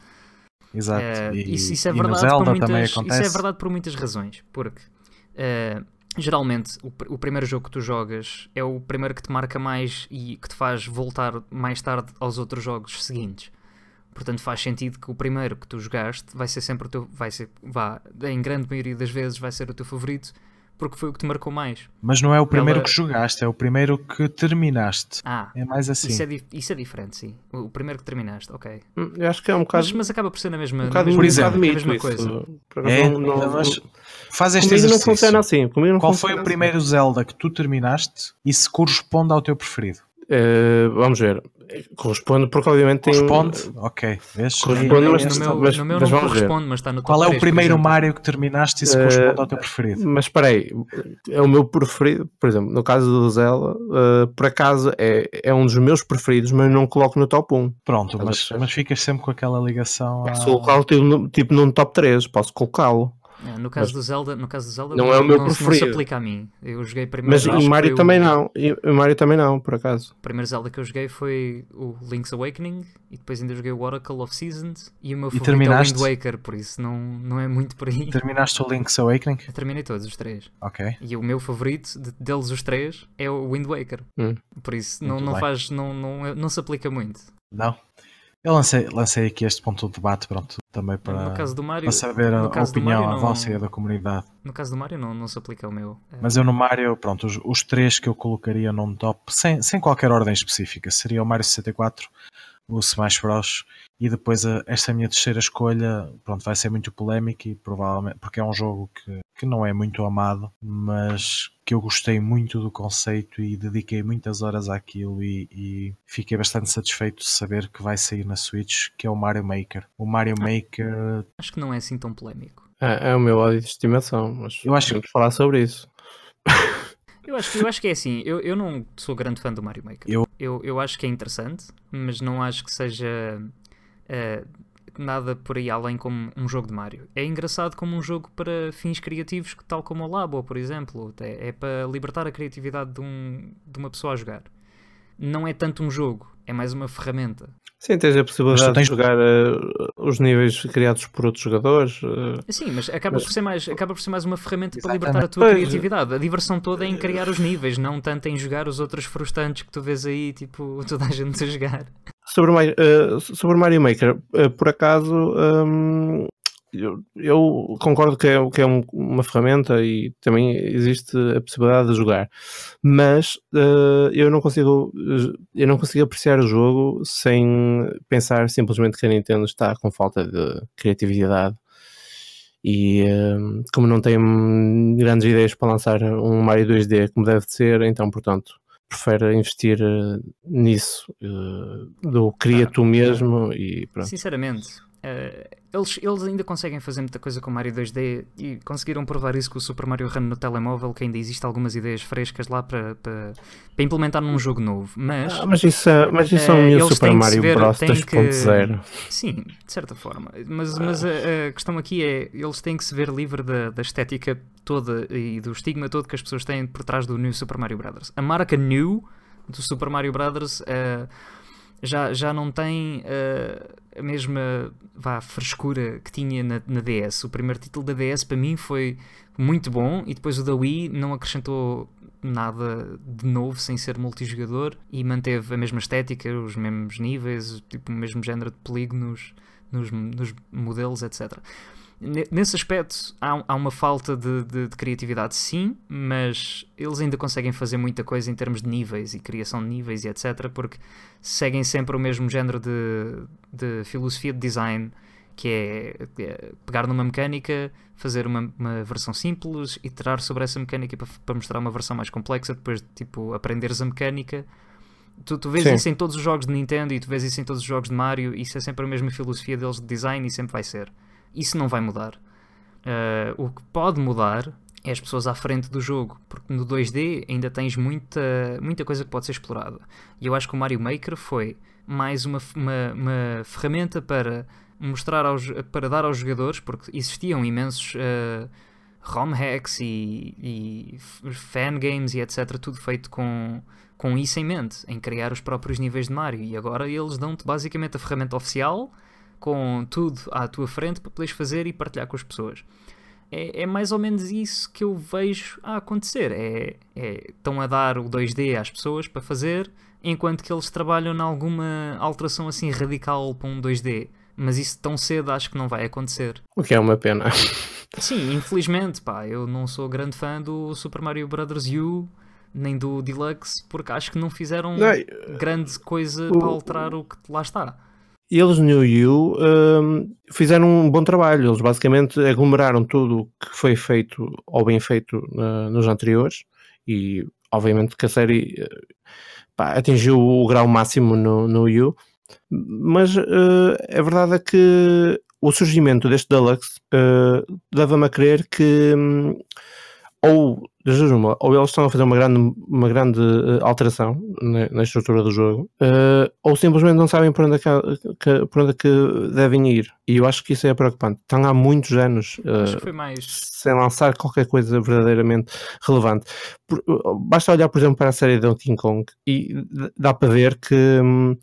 Exato. Uh, e, isso, isso, é verdade por muitas, isso é verdade por muitas razões, porque uh, geralmente o, o, primeiro jogo que tu jogas é o primeiro que te marca mais e que te faz voltar mais tarde aos outros jogos seguintes. Portanto, faz sentido que o primeiro que tu jogaste vai ser sempre o teu, vai ser, vá, em grande maioria das vezes vai ser o teu favorito porque foi o que te marcou mais. Mas não é o primeiro Ela... que jogaste, é o primeiro que terminaste. Ah, é mais assim. Isso é, isso é diferente, sim. O primeiro que terminaste, ok. Hum, eu acho que é um bocado. Mas, mas acaba por ser na mesma, um bocado, mesma, por exemplo, na mesma coisa. É, não, não, mas faz este comigo exercício. não funciona assim. Comigo não Qual funciona foi o assim. primeiro Zelda que tu terminaste e se corresponde ao teu preferido? Uh, vamos ver. Corresponde porque obviamente tem. Corresponde? Ok. Vês? Corresponde, mas, no meu, mas, no meu mas não vamos corresponde, ver. mas está no Qual é o 3, primeiro Mario que terminaste e se corresponde uh, ao teu preferido? Mas espera aí, é o meu preferido, por exemplo, no caso do Zelda, uh, por acaso é, é um dos meus preferidos, mas não coloco no top 1. Pronto, mas, mas ficas sempre com aquela ligação. Posso a... colocá-lo tipo, tipo num top 3, posso colocá-lo. É, no, caso mas, do Zelda, no caso do Zelda, não, não é o meu não, preferido. Não se aplica a mim. Eu joguei primeiro. Mas o Mario também o... não. o Mario também não, por acaso. O primeiro Zelda que eu joguei foi o Link's Awakening e depois ainda joguei o Oracle of Seasons e o meu favorito terminaste... é o Wind Waker, por isso não, não é muito por aí. Terminaste o Link's Awakening? Eu terminei todos os três. Ok. E o meu favorito de, deles os três é o Wind Waker. Hum. Por isso não, não faz, não, não, não se aplica muito. Não. Eu lancei, lancei aqui este ponto de debate, pronto, também para, Mario, para saber a, opinião, a vossa e a da comunidade. No caso do Mario não, não se aplica o meu. É. Mas eu no Mario, pronto, os, os, três que eu colocaria num top, sem, sem qualquer ordem específica, seria o Mario 64, o Smash Bros. E depois a, esta minha terceira escolha, pronto, vai ser muito polémica e provavelmente, porque é um jogo que, que não é muito amado, mas que eu gostei muito do conceito e dediquei muitas horas àquilo e, e fiquei bastante satisfeito de saber que vai sair na Switch, que é o Mario Maker. O Mario Maker... Acho que não é assim tão polémico. É, é o meu ódio de estimação, mas eu acho que falar sobre isso. Eu acho, eu acho que é assim, eu, eu não sou grande fã do Mario Maker. Eu- eu, eu acho que é interessante, mas não acho que seja eh, nada por aí além como um jogo de Mario. É engraçado como um jogo para fins criativos, tal como o Labo, por exemplo. É, é para libertar a criatividade de, um, de uma pessoa a jogar. Não é tanto um jogo, é mais uma ferramenta. Sim, tens a possibilidade tens- de jogar eh, os níveis criados por outros jogadores. eh, Sim, mas acaba, Mas- Por, ser mais, acaba por ser mais uma ferramenta para Exatamente. libertar a tua Pois. criatividade. A diversão toda é em criar os níveis, não tanto em jogar os outros frustrantes que tu vês aí, tipo, toda a gente a jogar. Sobre, o eh, sobre Mario Maker, eh, por acaso, hum, eu, eu concordo que é, que é um- uma ferramenta e também existe a possibilidade de jogar, mas eh, eu não consigo eu não consigo apreciar o jogo sem pensar simplesmente que a Nintendo está com falta de criatividade. E hum, como não tem grandes ideias para lançar um Mario 2D como deve de ser, então portanto prefere investir eh, nisso eh, do cria tu mesmo e pronto. Sinceramente, eh, eles, eles ainda conseguem fazer muita coisa com Mario 2D e conseguiram provar isso com o Super Mario Run no telemóvel, que ainda existe algumas ideias frescas lá para, para, para implementar num jogo novo. Mas, Ah, mas isso, é- mas isso é Eh, um eles Super Mario ver- Bros têm que- 2.0. sim, de certa forma. Mas, mas a, a questão aqui é, eles têm que se ver livre da, da estética toda e do estigma todo que as pessoas têm por trás do New Super Mario Brothers. A marca New do Super Mario Brothers eh, já, já não tem eh, a mesma vá, frescura que tinha na, na DS. O primeiro título da DS para mim foi muito bom e depois o da Wii não acrescentou nada de novo sem ser multijogador e manteve a mesma estética, os mesmos níveis, tipo, o mesmo género de polígonos nos, nos modelos, etc. Ne- Nesse aspecto há, há uma falta de, de- de criatividade, sim, mas eles ainda conseguem fazer muita coisa em termos de níveis e criação de níveis e etc. Porque seguem sempre o mesmo género de, de filosofia de design que é, é pegar numa mecânica, fazer uma, uma versão simples, iterar sobre essa mecânica para, para mostrar uma versão mais complexa, depois de tipo aprenderes a mecânica. Tu, tu vês Sim. isso em todos os jogos de Nintendo e tu vês isso em todos os jogos de Mario, isso é sempre a mesma filosofia deles de design e sempre vai ser. Isso não vai mudar. Uh, o que pode mudar é as pessoas à frente do jogo, porque no 2D ainda tens muita, muita coisa que pode ser explorada. E eu acho que o Mario Maker foi mais uma, uma, uma ferramenta para mostrar aos, para dar aos jogadores, porque existiam imensos uh, ROM hacks e, e f- fangames e etc. Tudo feito com, com isso em mente, em criar os próprios níveis de Mario. E agora eles dão-te basicamente a ferramenta oficial com tudo à tua frente para poderes fazer e partilhar com as pessoas. É, é mais ou menos isso que eu vejo a acontecer. É, é- estão a dar o 2D às pessoas para fazer, enquanto que eles trabalham em alguma alteração assim radical para um 2D. Mas isso tão cedo acho que não vai acontecer. O que é uma pena. Sim, infelizmente, pá, eu não sou grande fã do Super Mario Bros. U nem do Deluxe, porque acho que não fizeram Não, grande coisa o- para alterar o que lá está. Eles no U hum, fizeram um bom trabalho. Eles basicamente aglomeraram tudo o que foi feito ou bem feito na- nos anteriores e obviamente que a série eh, pá, atingiu o grau máximo no, no U. Mas eh, a verdade é que o surgimento deste Deluxe eh, leva-me a crer que hum, ou, uma, ou eles estão a fazer uma grande, uma grande eh, alteração na, na estrutura do jogo, eh, ou simplesmente não sabem por onde, é que, que- por onde é que devem ir. E eu acho que isso é preocupante. Estão há muitos anos foi mais. sem lançar qualquer coisa verdadeiramente relevante. Por- basta olhar, por exemplo, para a série de Donkey Kong e dá para ver que hum,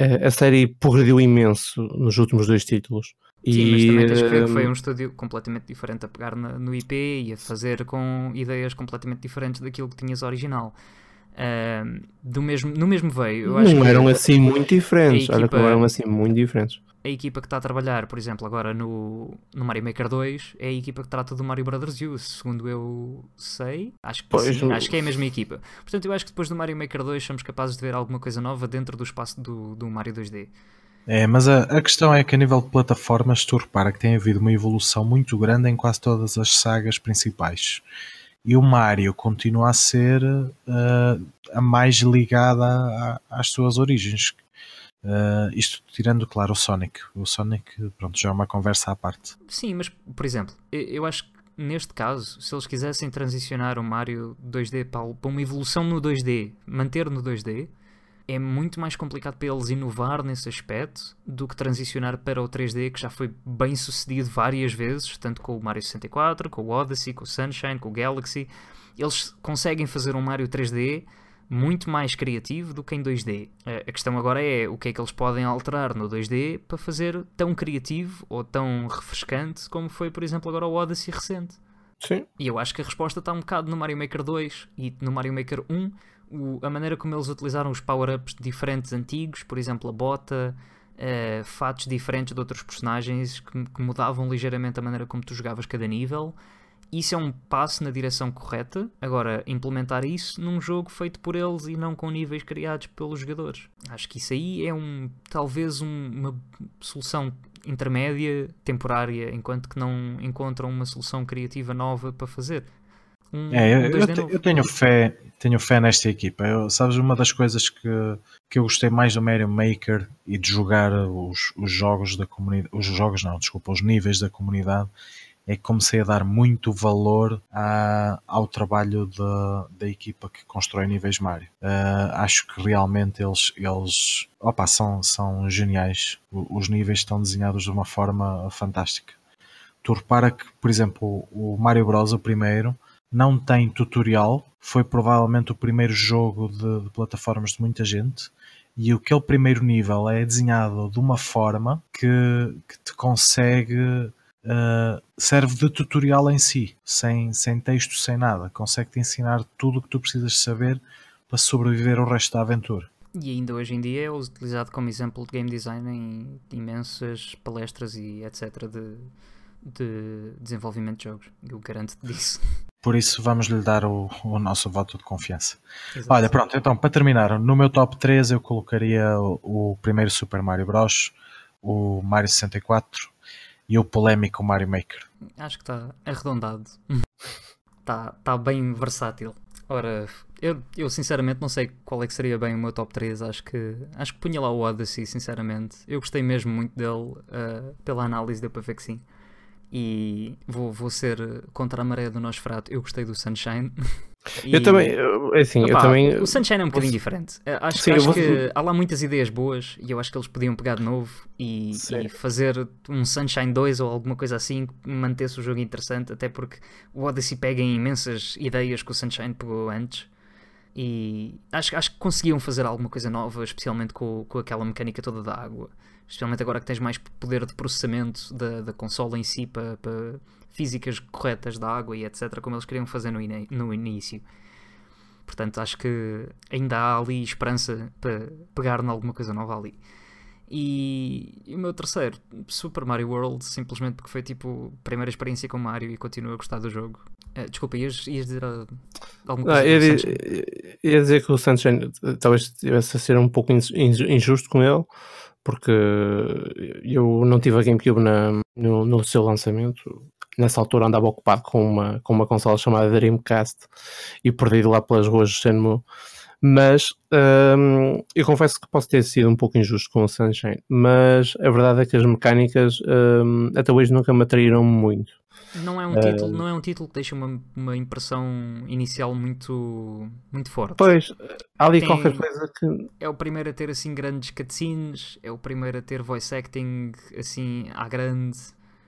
a a série progrediu imenso nos últimos dois títulos. Sim, mas também tens que ver que hum, foi um estúdio completamente diferente a pegar na- no IP e a fazer com ideias completamente diferentes daquilo que tinhas original. Ahm, do mesmo, no mesmo veio. Não eram assim muito diferentes. a Olha que equipa- não eram assim muito diferentes. a equipa que está a trabalhar, por exemplo, agora no, no Mario Maker 2 é a equipa que trata do Mario Brothers U, segundo eu sei. Acho que Pois, sim, acho que é a mesma equipa. Portanto, eu acho que depois do Mario Maker 2 somos capazes de ver alguma coisa nova dentro do espaço do, do Mario 2D. É, mas a, a questão é que a nível de plataformas, tu repara que tem havido uma evolução muito grande em quase todas as sagas principais. E o Mario continua a ser eh, a mais ligada a- às suas origens. Eh, isto tirando, claro, o Sonic. O Sonic, pronto, já é uma conversa à parte. Sim, mas, por exemplo, eu acho que neste caso, se eles quisessem transicionar o Mario 2D para uma evolução no 2D, manter no 2D, é muito mais complicado para eles inovar nesse aspecto do que transicionar para o 3D, que já foi bem sucedido várias vezes, tanto com o Mario 64, com o Odyssey, com o Sunshine, com o Galaxy. Eles conseguem fazer um Mario 3D muito mais criativo do que em 2D. A questão agora é o que é que eles podem alterar no 2D para fazer tão criativo ou tão refrescante como foi, por exemplo, agora o Odyssey recente. Sim. E eu acho que a resposta está um bocado no Mario Maker 2 e no Mario Maker 1. O, a maneira como eles utilizaram os power-ups diferentes antigos, por exemplo, a bota, uh, fatos diferentes de outros personagens que, que mudavam ligeiramente a maneira como tu jogavas cada nível isso é um passo na direção correta. Agora, implementar isso num jogo feito por eles e não com níveis criados pelos jogadores. Acho que isso aí é um talvez um, uma solução intermédia, temporária, enquanto que não encontram uma solução criativa nova para fazer. Um, é, eu, eu, te, eu, tenho fé, tenho fé nesta equipa. Eu, sabes, uma das coisas que, que eu gostei mais do Mario Maker e de jogar os, os jogos da comunidade, os jogos não, desculpa, os níveis da comunidade é que comecei a dar muito valor a, ao trabalho da, da equipa que constrói níveis Mario. Uh, acho que realmente eles, eles opa, são, são geniais. Os níveis estão desenhados de uma forma fantástica. Tu repara que, por exemplo, o Mario Bros. o primeiro não tem tutorial, foi provavelmente o primeiro jogo de, de plataformas de muita gente e aquele primeiro nível é desenhado de uma forma que, que te consegue uh, serve de tutorial em si, sem, sem texto, sem nada. Consegue-te ensinar tudo o que tu precisas saber para sobreviver ao resto da aventura. E ainda hoje em dia é utilizado como exemplo de game design em imensas palestras e etc. de, de desenvolvimento de jogos. Eu garanto-te disso. Por isso vamos lhe dar o, o nosso voto de confiança. Exato. Olha, pronto, então para terminar, no meu top 3 eu colocaria o, o primeiro Super Mario Bros, o Mario 64 e o polémico Mario Maker. Acho que está arredondado. Está tá bem versátil. Ora, eu, eu sinceramente não sei qual é que seria bem o meu top 3. Acho que, acho que punha lá o Odyssey, sinceramente. Eu gostei mesmo muito dele. Uh, pela análise deu para ver que sim. E vou, vou ser contra a maré do Nosferatu. Eu gostei do Sunshine. E... Eu também, é assim, Opa, eu também. O Sunshine é um bocadinho diferente. Eh, acho, Sim, acho vou... que há lá muitas ideias boas e eu acho que eles podiam pegar de novo e, e, fazer um Sunshine 2 ou alguma coisa assim que mantesse o jogo interessante, até porque o Odyssey pega em imensas ideias que o Sunshine pegou antes. E acho, acho que conseguiam fazer alguma coisa nova, especialmente com, com aquela mecânica toda da água. Especialmente agora que tens mais poder de processamento da, da consola em si para, para físicas corretas da água e etc., como eles queriam fazer no, no início. Portanto, acho que ainda há ali esperança para pegar em alguma coisa nova ali. E, e, o meu terceiro, Super Mario World, simplesmente porque foi tipo a primeira experiência com Mario e continuo a gostar do jogo. Uh, desculpa, ias, ias dizer uh, alguma coisa? Ah, ia, ia, dizer que o Sunshine talvez estivesse a ser um pouco injusto com ele, porque eu não tive a GameCube na, no, no seu lançamento nessa altura andava ocupado com uma, com uma consola chamada Dreamcast e perdido lá pelas ruas de Shenmue. Mas hum, eu confesso que posso ter sido um pouco injusto com o Sunshine, mas a verdade é que as mecânicas hum, até hoje nunca me atraíram muito. Não é um título, não é um título que deixa uma, uma impressão inicial muito, muito forte. Pois, há ali Tem, qualquer coisa que. É o primeiro a ter assim grandes cutscenes, é o primeiro a ter voice acting assim à grande.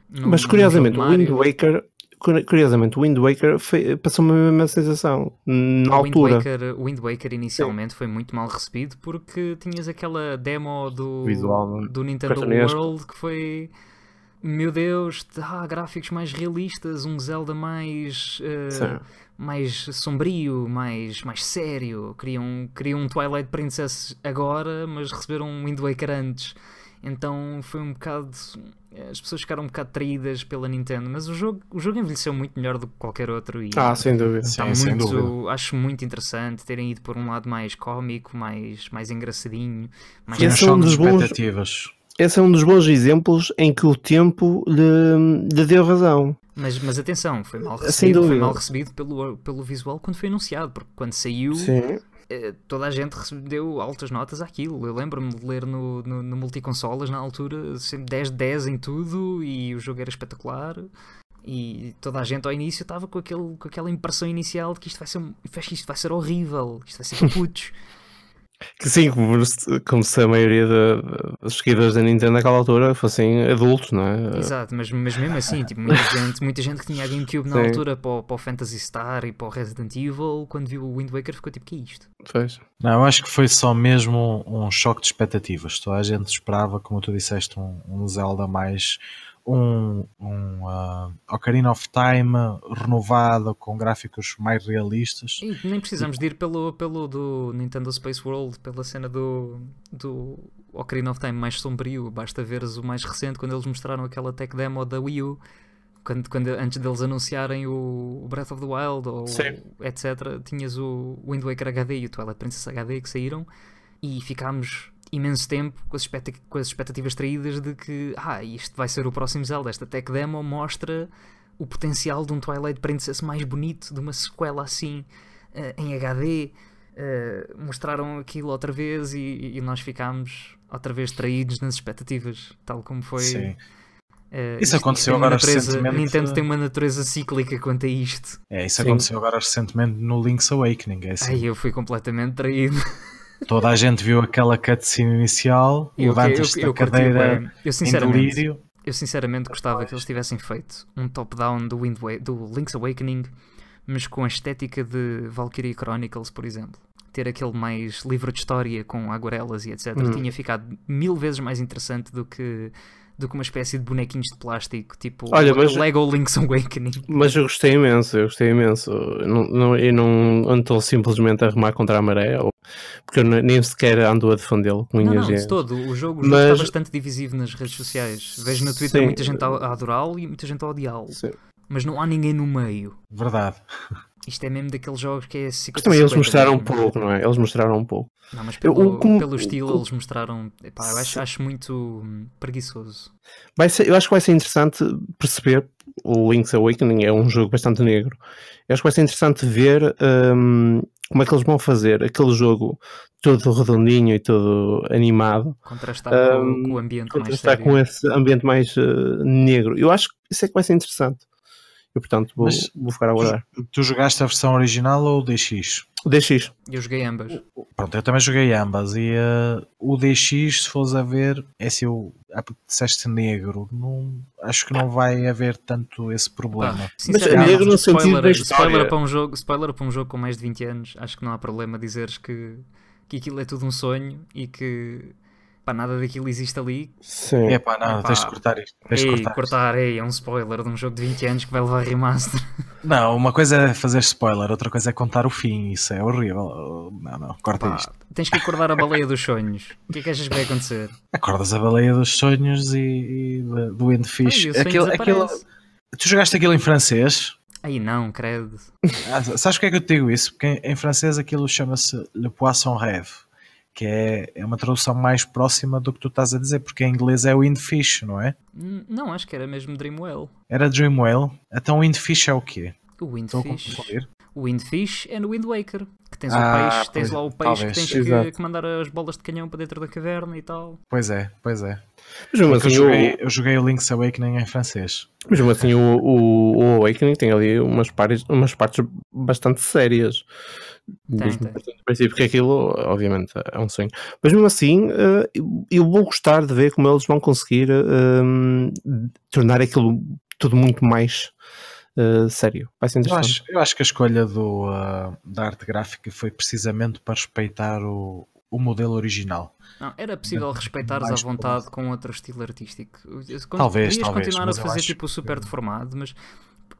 No, Mas curiosamente, o Wind Waker curiosamente, o Wind Waker passou-me a mesma sensação na o altura. Wind Waker, o Wind Waker inicialmente Sim. foi muito mal recebido porque tinhas aquela demo do, Visual, do Nintendo World que foi. Meu Deus, ah, gráficos mais realistas, um Zelda mais. Uh, mais sombrio, mais, mais sério. Queriam, queriam um Twilight Princess agora, mas receberam um Wind Waker antes. Então foi um bocado. As pessoas ficaram um bocado traídas pela Nintendo, mas o jogo, o jogo envelheceu muito melhor do que qualquer outro. E ah, sem dúvida. Está Sim, muito, dúvida. Acho muito interessante terem ido por um lado mais cómico, mais, mais engraçadinho, mais esse é um dos bons, expectativas. Esse é um dos bons exemplos em que o tempo lhe, lhe deu razão. Mas, mas atenção, foi mal recebido, foi mal recebido pelo, pelo visual quando foi anunciado, porque quando saiu Sim. Eh, toda a gente deu altas notas àquilo. Eu lembro-me de ler no, no, no multiconsolas na altura, sempre 10 10 em tudo e o jogo era espetacular. E toda a gente ao início estava com, aquele, com aquela impressão inicial de que isto vai ser, isto vai ser horrível, isto vai ser para putos. Que sim, como, se- como se a maioria dos seguidores da Nintendo naquela altura fossem adultos, não é? Exato, mas, mas mesmo assim, tipo, muita, gente, muita gente que tinha a GameCube na Sim. altura para o, para o Phantasy Star e para o Resident Evil, quando viu o Wind Waker ficou tipo, que é isto? Pois. Não, eu acho que foi só mesmo um, um choque de expectativas. Toda a gente esperava, como tu disseste, um, um Zelda mais. Um, um ah, Ocarina of Time renovado, com gráficos mais realistas. E nem precisamos de ir pelo, pelo do Nintendo Space World, pela cena do, do Ocarina of Time mais sombrio. Basta veres o mais recente, quando eles mostraram aquela tech demo da Wii U, quando, quando, antes deles anunciarem o o Breath of the Wild, ou Sim. etc. Tinhas o Wind Waker HD e o Twilight Princess HD que saíram, e ficámos imenso tempo com as, com as expectativas traídas de que ah, isto vai ser o próximo Zelda. Esta tech demo mostra o potencial de um Twilight Princess mais bonito, de uma sequela assim eh, em HD. eh, mostraram aquilo outra vez e, e nós ficámos outra vez traídos nas expectativas, tal como foi. Sim. eh, Isso aconteceu agora natureza- recentemente. Nintendo tem uma natureza cíclica quanto a isto. É, isso Sim. aconteceu agora recentemente no Link's Awakening. É assim, Ai, eu fui completamente traído. Toda a gente viu aquela cutscene inicial, Eu, eu, levantas-te eu, da cadeira. Eu em sinceramente, delírio. eu sinceramente gostava que eles tivessem feito um top-down do, Wind do Link's Awakening, mas com a estética de Valkyrie Chronicles, por exemplo. Ter aquele mais livro de história com aguarelas e etc. Hum. Tinha ficado mil vezes mais interessante do que, do que uma espécie de bonequinhos de plástico, tipo Olha, mas- Lego Link's Awakening. Mas eu gostei imenso, eu gostei imenso. Eu não, não, eu não ando simplesmente a remar contra a maré, ou- porque eu ne- nem sequer ando a defendê-lo com Não, não, e de dentes. todo. O jogo, o jogo Mas- está bastante divisivo nas redes sociais. Vejo no Twitter Sim. muita gente a a adorá-lo e muita gente a odiá-lo. Sim. Mas não há ninguém no meio. Verdade. Isto é mesmo daqueles jogos que é 50 Mas também eles 50 mostraram um pouco, não é? Eles mostraram um pouco. Não, mas Eu- pelo, o- como- pelo estilo eles mostraram. Epá, eu acho, acho muito hum, preguiçoso. Vai ser, eu acho que vai ser interessante perceber. O Link's Awakening é um jogo bastante negro. Eu acho que vai ser interessante ver hum, como é que eles vão fazer aquele jogo todo redondinho e todo animado Contrastar com, Hum, com o ambiente mais contrastar sério. com esse ambiente mais eh, negro. Eu acho que isso é que vai ser interessante. Eu, portanto, vou, Mas- vou ficar a aguardar. Tu jogaste a versão original ou o DX? O DX. Eu joguei ambas. Pronto, eu também joguei ambas e eh, o DX, se fores a ver, é se eu ah, disseste negro, não, acho que não vai haver tanto esse problema. Mas é negro no sentido spoiler, da história. spoiler, para um jogo, spoiler para um jogo com mais de 20 anos, acho que não há problema dizeres que, que aquilo é tudo um sonho e que pá, nada daquilo existe ali. Sim. É pá, não, Epá. tens de cortar isto. Tens de Ei, cortar. cortar, ei, é um spoiler de um jogo de 20 anos que vai levar remaster. Não, uma coisa é fazer spoiler, outra coisa é contar o fim, isso é horrível. Não, não, corta Pá, isto. tens que acordar a baleia dos sonhos. O que é que achas que vai acontecer? Acordas a baleia dos sonhos e, e do- Endfish. Aquilo, aquilo, tu jogaste aquilo em francês? Aí não, credo. Ah, sabes porque é que eu te digo isso? Porque em, em francês aquilo chama-se Le Poisson Rêve, que é, é uma tradução mais próxima do que tu estás a dizer, porque em inglês é o Windfish, não é? Hum, Não, acho que era mesmo Dreamwell. Era Dream Whale. Então o Windfish é o quê? O Windfish. O Windfish é no Wind Waker. Que tens Ah, o peixe, tens lá o peixe talvez. que tens Exato. que, que mandar as bolas de canhão para dentro da caverna e tal. Pois é, pois é. Mas mesmo Porque assim, eu, o, joguei, eu joguei o Link's Awakening em francês. mas mesmo assim o, o, o Awakening tem ali umas partes, umas partes bastante sérias. Mesmo tem. partindo do princípio que aquilo, obviamente, é um sonho. Mas mesmo assim, eh, eu- eu vou gostar de ver como eles vão conseguir eh, tornar aquilo tudo muito mais eh, sério. Vai ser Eu interessante. acho, eu acho que a escolha do, ah, da arte gráfica foi precisamente para respeitar o, o modelo original. Não, era possível respeitares à vontade com outro estilo artístico. Talvez, Podias talvez, continuar a eu fazer acho tipo super que- deformado, mas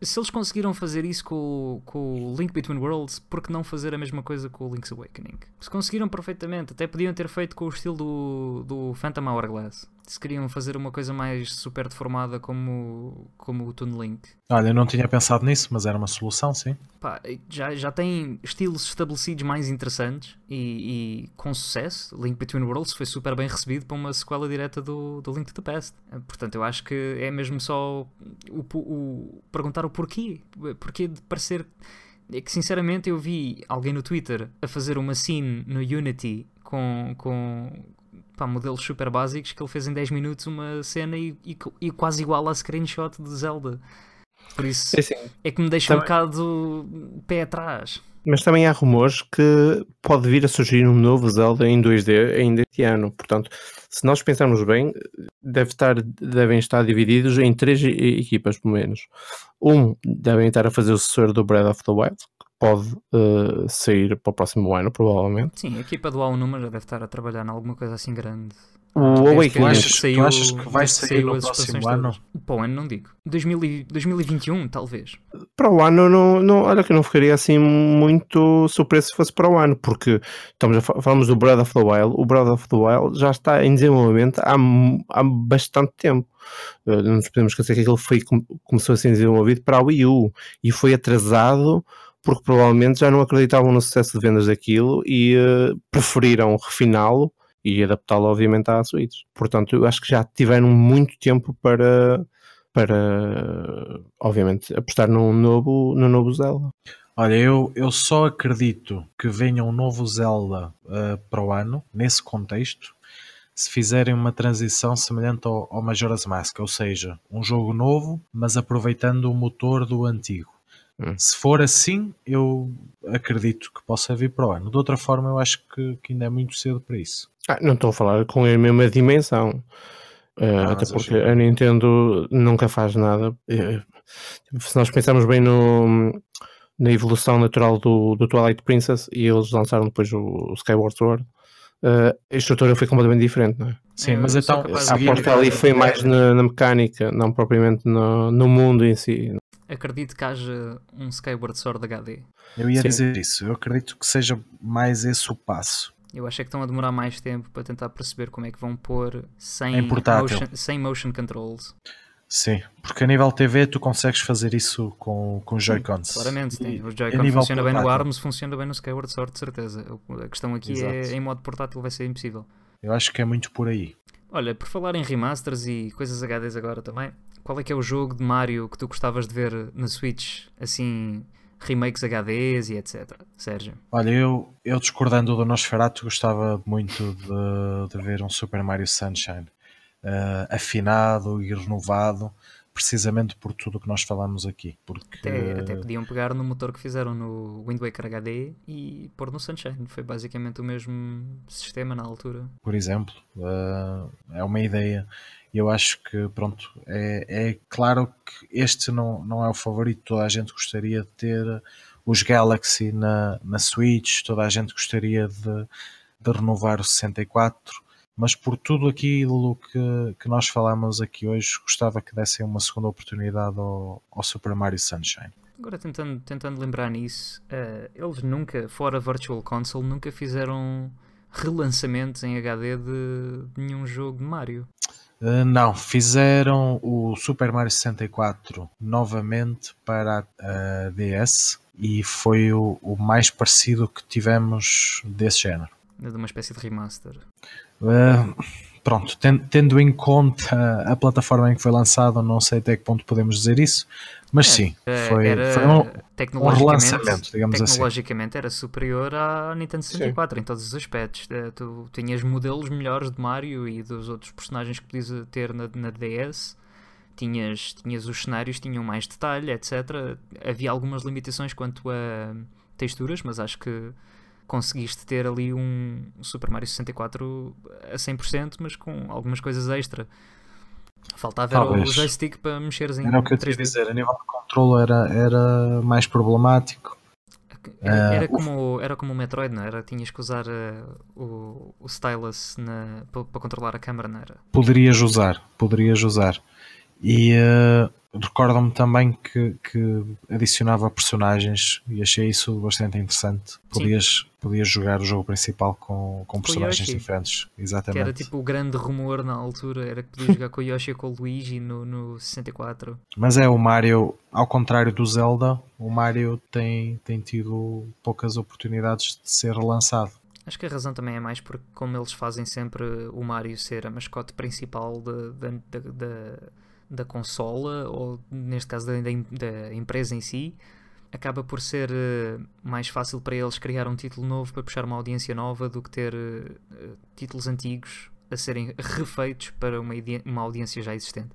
se eles conseguiram fazer isso com, o- com o Link Between Worlds, por que não fazer a mesma coisa com o Link's Awakening? Se conseguiram perfeitamente, até podiam ter feito com o estilo do, do Phantom Hourglass. Se queriam fazer uma coisa mais super deformada como, como o Toon Link. Olha, eu não tinha pensado nisso, mas era uma solução, sim. Pá, já, já tem estilos estabelecidos mais interessantes e, e com sucesso. Link Between Worlds foi super bem recebido para uma sequela direta do, do Link to the Past. Eh, Portanto, eu acho que é mesmo só o, o- perguntar o porquê. Porquê de parecer. É que sinceramente eu vi alguém no Twitter a fazer uma scene no Unity com, com pá, modelos super básicos que ele fez em 10 minutos uma cena e, e e quase igual à screenshot de Zelda. Por isso É assim, é que me deixa um Também- bocado pé atrás. Mas também há rumores que pode vir a surgir um novo Zelda em 2D ainda este ano. Portanto, se nós pensarmos bem, deve estar, devem estar divididos em três equipas, pelo menos. Um, devem estar a fazer o sucessor do Breath of the Wild, pode eh, sair para o próximo ano, provavelmente. Sim, a equipa do A1 já deve estar a trabalhar em alguma coisa assim grande. O Awakening, Tu achas- desde tu saiu- achas que vai sair saiu no próximo ano? todas. Para o ano não digo. 2000 e- 2021, talvez. para o ano, não, não, olha que eu não ficaria assim muito surpreso se fosse para o ano, porque estamos a, fa- falamos do Breath of the Wild, o Breath of the Wild já está em desenvolvimento há, há bastante tempo. Eh, Não nos podemos esquecer que aquilo foi, com- começou a ser desenvolvido para a Wii U e foi atrasado porque provavelmente já não acreditavam no sucesso de vendas daquilo e eh, preferiram refiná-lo e adaptá-lo obviamente à Switch. Portanto, eu acho que já tiveram muito tempo para para obviamente apostar num novo, no novo Zelda. Olha, eu, eu só acredito que venha um novo Zelda uh, para o ano, nesse contexto, se fizerem uma transição semelhante ao, ao Majora's Mask, ou seja, um jogo novo, mas aproveitando o motor do antigo. Hum. Se for assim, eu acredito que possa vir para o ano. De outra forma, eu acho que, que ainda é muito cedo para isso. Ah, não estou a falar com a mesma dimensão. Ah, até porque a Nintendo nunca faz nada. Eh, se nós pensarmos bem no, na evolução natural do, do Twilight Princess e eles lançaram depois o, o Skyward Sword, eh, a estrutura foi completamente diferente, não é? Sim, É, mas então, A aposta ali foi mais na, na mecânica, não propriamente no, no mundo em si. Acredito que haja um Skyward Sword HD. eu ia Sim. dizer isso. Eu acredito que seja mais esse o passo. Eu acho é que estão a demorar mais tempo para tentar perceber como é que vão pôr sem, Em portátil. motion, sem motion controls. Sim, porque a nível TV tu consegues fazer isso com, com Joy-Cons. Claramente, tem. E o Joy-Con nível funciona bem no ARMS, funciona bem no Skyward Sword, de certeza. A questão aqui é Exato. em modo portátil vai ser impossível. Eu acho que é muito por aí. Olha, por falar em remasters e coisas HDs agora também, qual é que é o jogo de Mario que tu gostavas de ver na Switch, assim, remakes HDs e etc. Sérgio? Olha, eu, eu discordando do Nosferatu, gostava muito de, de ver um Super Mario Sunshine eh, afinado e renovado, precisamente por tudo o que nós falamos aqui. Porque Até, até podiam pegar no motor que fizeram no Wind Waker HD e pôr no Sunshine. Foi basicamente o mesmo sistema na altura. por exemplo, eh, é uma ideia. E eu acho que, pronto, é, é claro que este não, não é o favorito. Toda a gente gostaria de ter os Galaxy na, na Switch, toda a gente gostaria de, de renovar o 64, mas por tudo aquilo que, que nós falamos aqui hoje, gostava que dessem uma segunda oportunidade ao, ao Super Mario Sunshine. Agora tentando, tentando lembrar nisso, eh, eles nunca, fora Virtual Console, nunca fizeram relançamentos em HD de, de nenhum jogo de Mario. Uh, não, fizeram o Super Mario 64 novamente para a DS e foi o, o mais parecido que tivemos desse género. De uma espécie de remaster. Uh, pronto, ten- tendo em conta a plataforma em que foi lançado, não sei até que ponto podemos dizer isso, mas É, sim, eh, foi, era foi um, um tecnologicamente, relançamento, digamos assim. tecnologicamente era superior à Nintendo 64 em todos os aspectos. Eh, Tu tinhas modelos melhores de Mario e dos outros personagens que podias ter na, na DS. Tinhas, tinhas os cenários, tinham mais detalhe, etc. Havia algumas limitações quanto a texturas, mas acho que conseguiste ter ali um Super Mario 64 a 100%, mas com algumas coisas extra. Faltava era o joystick para mexeres em Era o que eu te ia 3D. dizer, a nível de controle era, era mais problemático. Era, Ah, era como, era como o Metroid, não era? Tinhas que usar eh, o, o stylus para controlar a câmera, não era? poderias usar, poderias usar. E eh, recordo-me também que, que adicionava personagens e achei isso bastante interessante. Podias, podias jogar o jogo principal com, com personagens Yoshi. diferentes. Que Exatamente. era tipo o grande rumor na altura, era que podias jogar com o Yoshi e com o Luigi no, no 64. Mas é o Mario, ao contrário do Zelda, o Mario tem, tem tido poucas oportunidades de ser relançado. Acho que a razão também é mais porque, como eles fazem sempre o Mario ser a mascote principal da, da, consola, ou neste caso da, da, empresa em si, acaba por ser eh, mais fácil para eles criar um título novo para puxar uma audiência nova do que ter eh, títulos antigos a serem refeitos para uma, uma audiência já existente.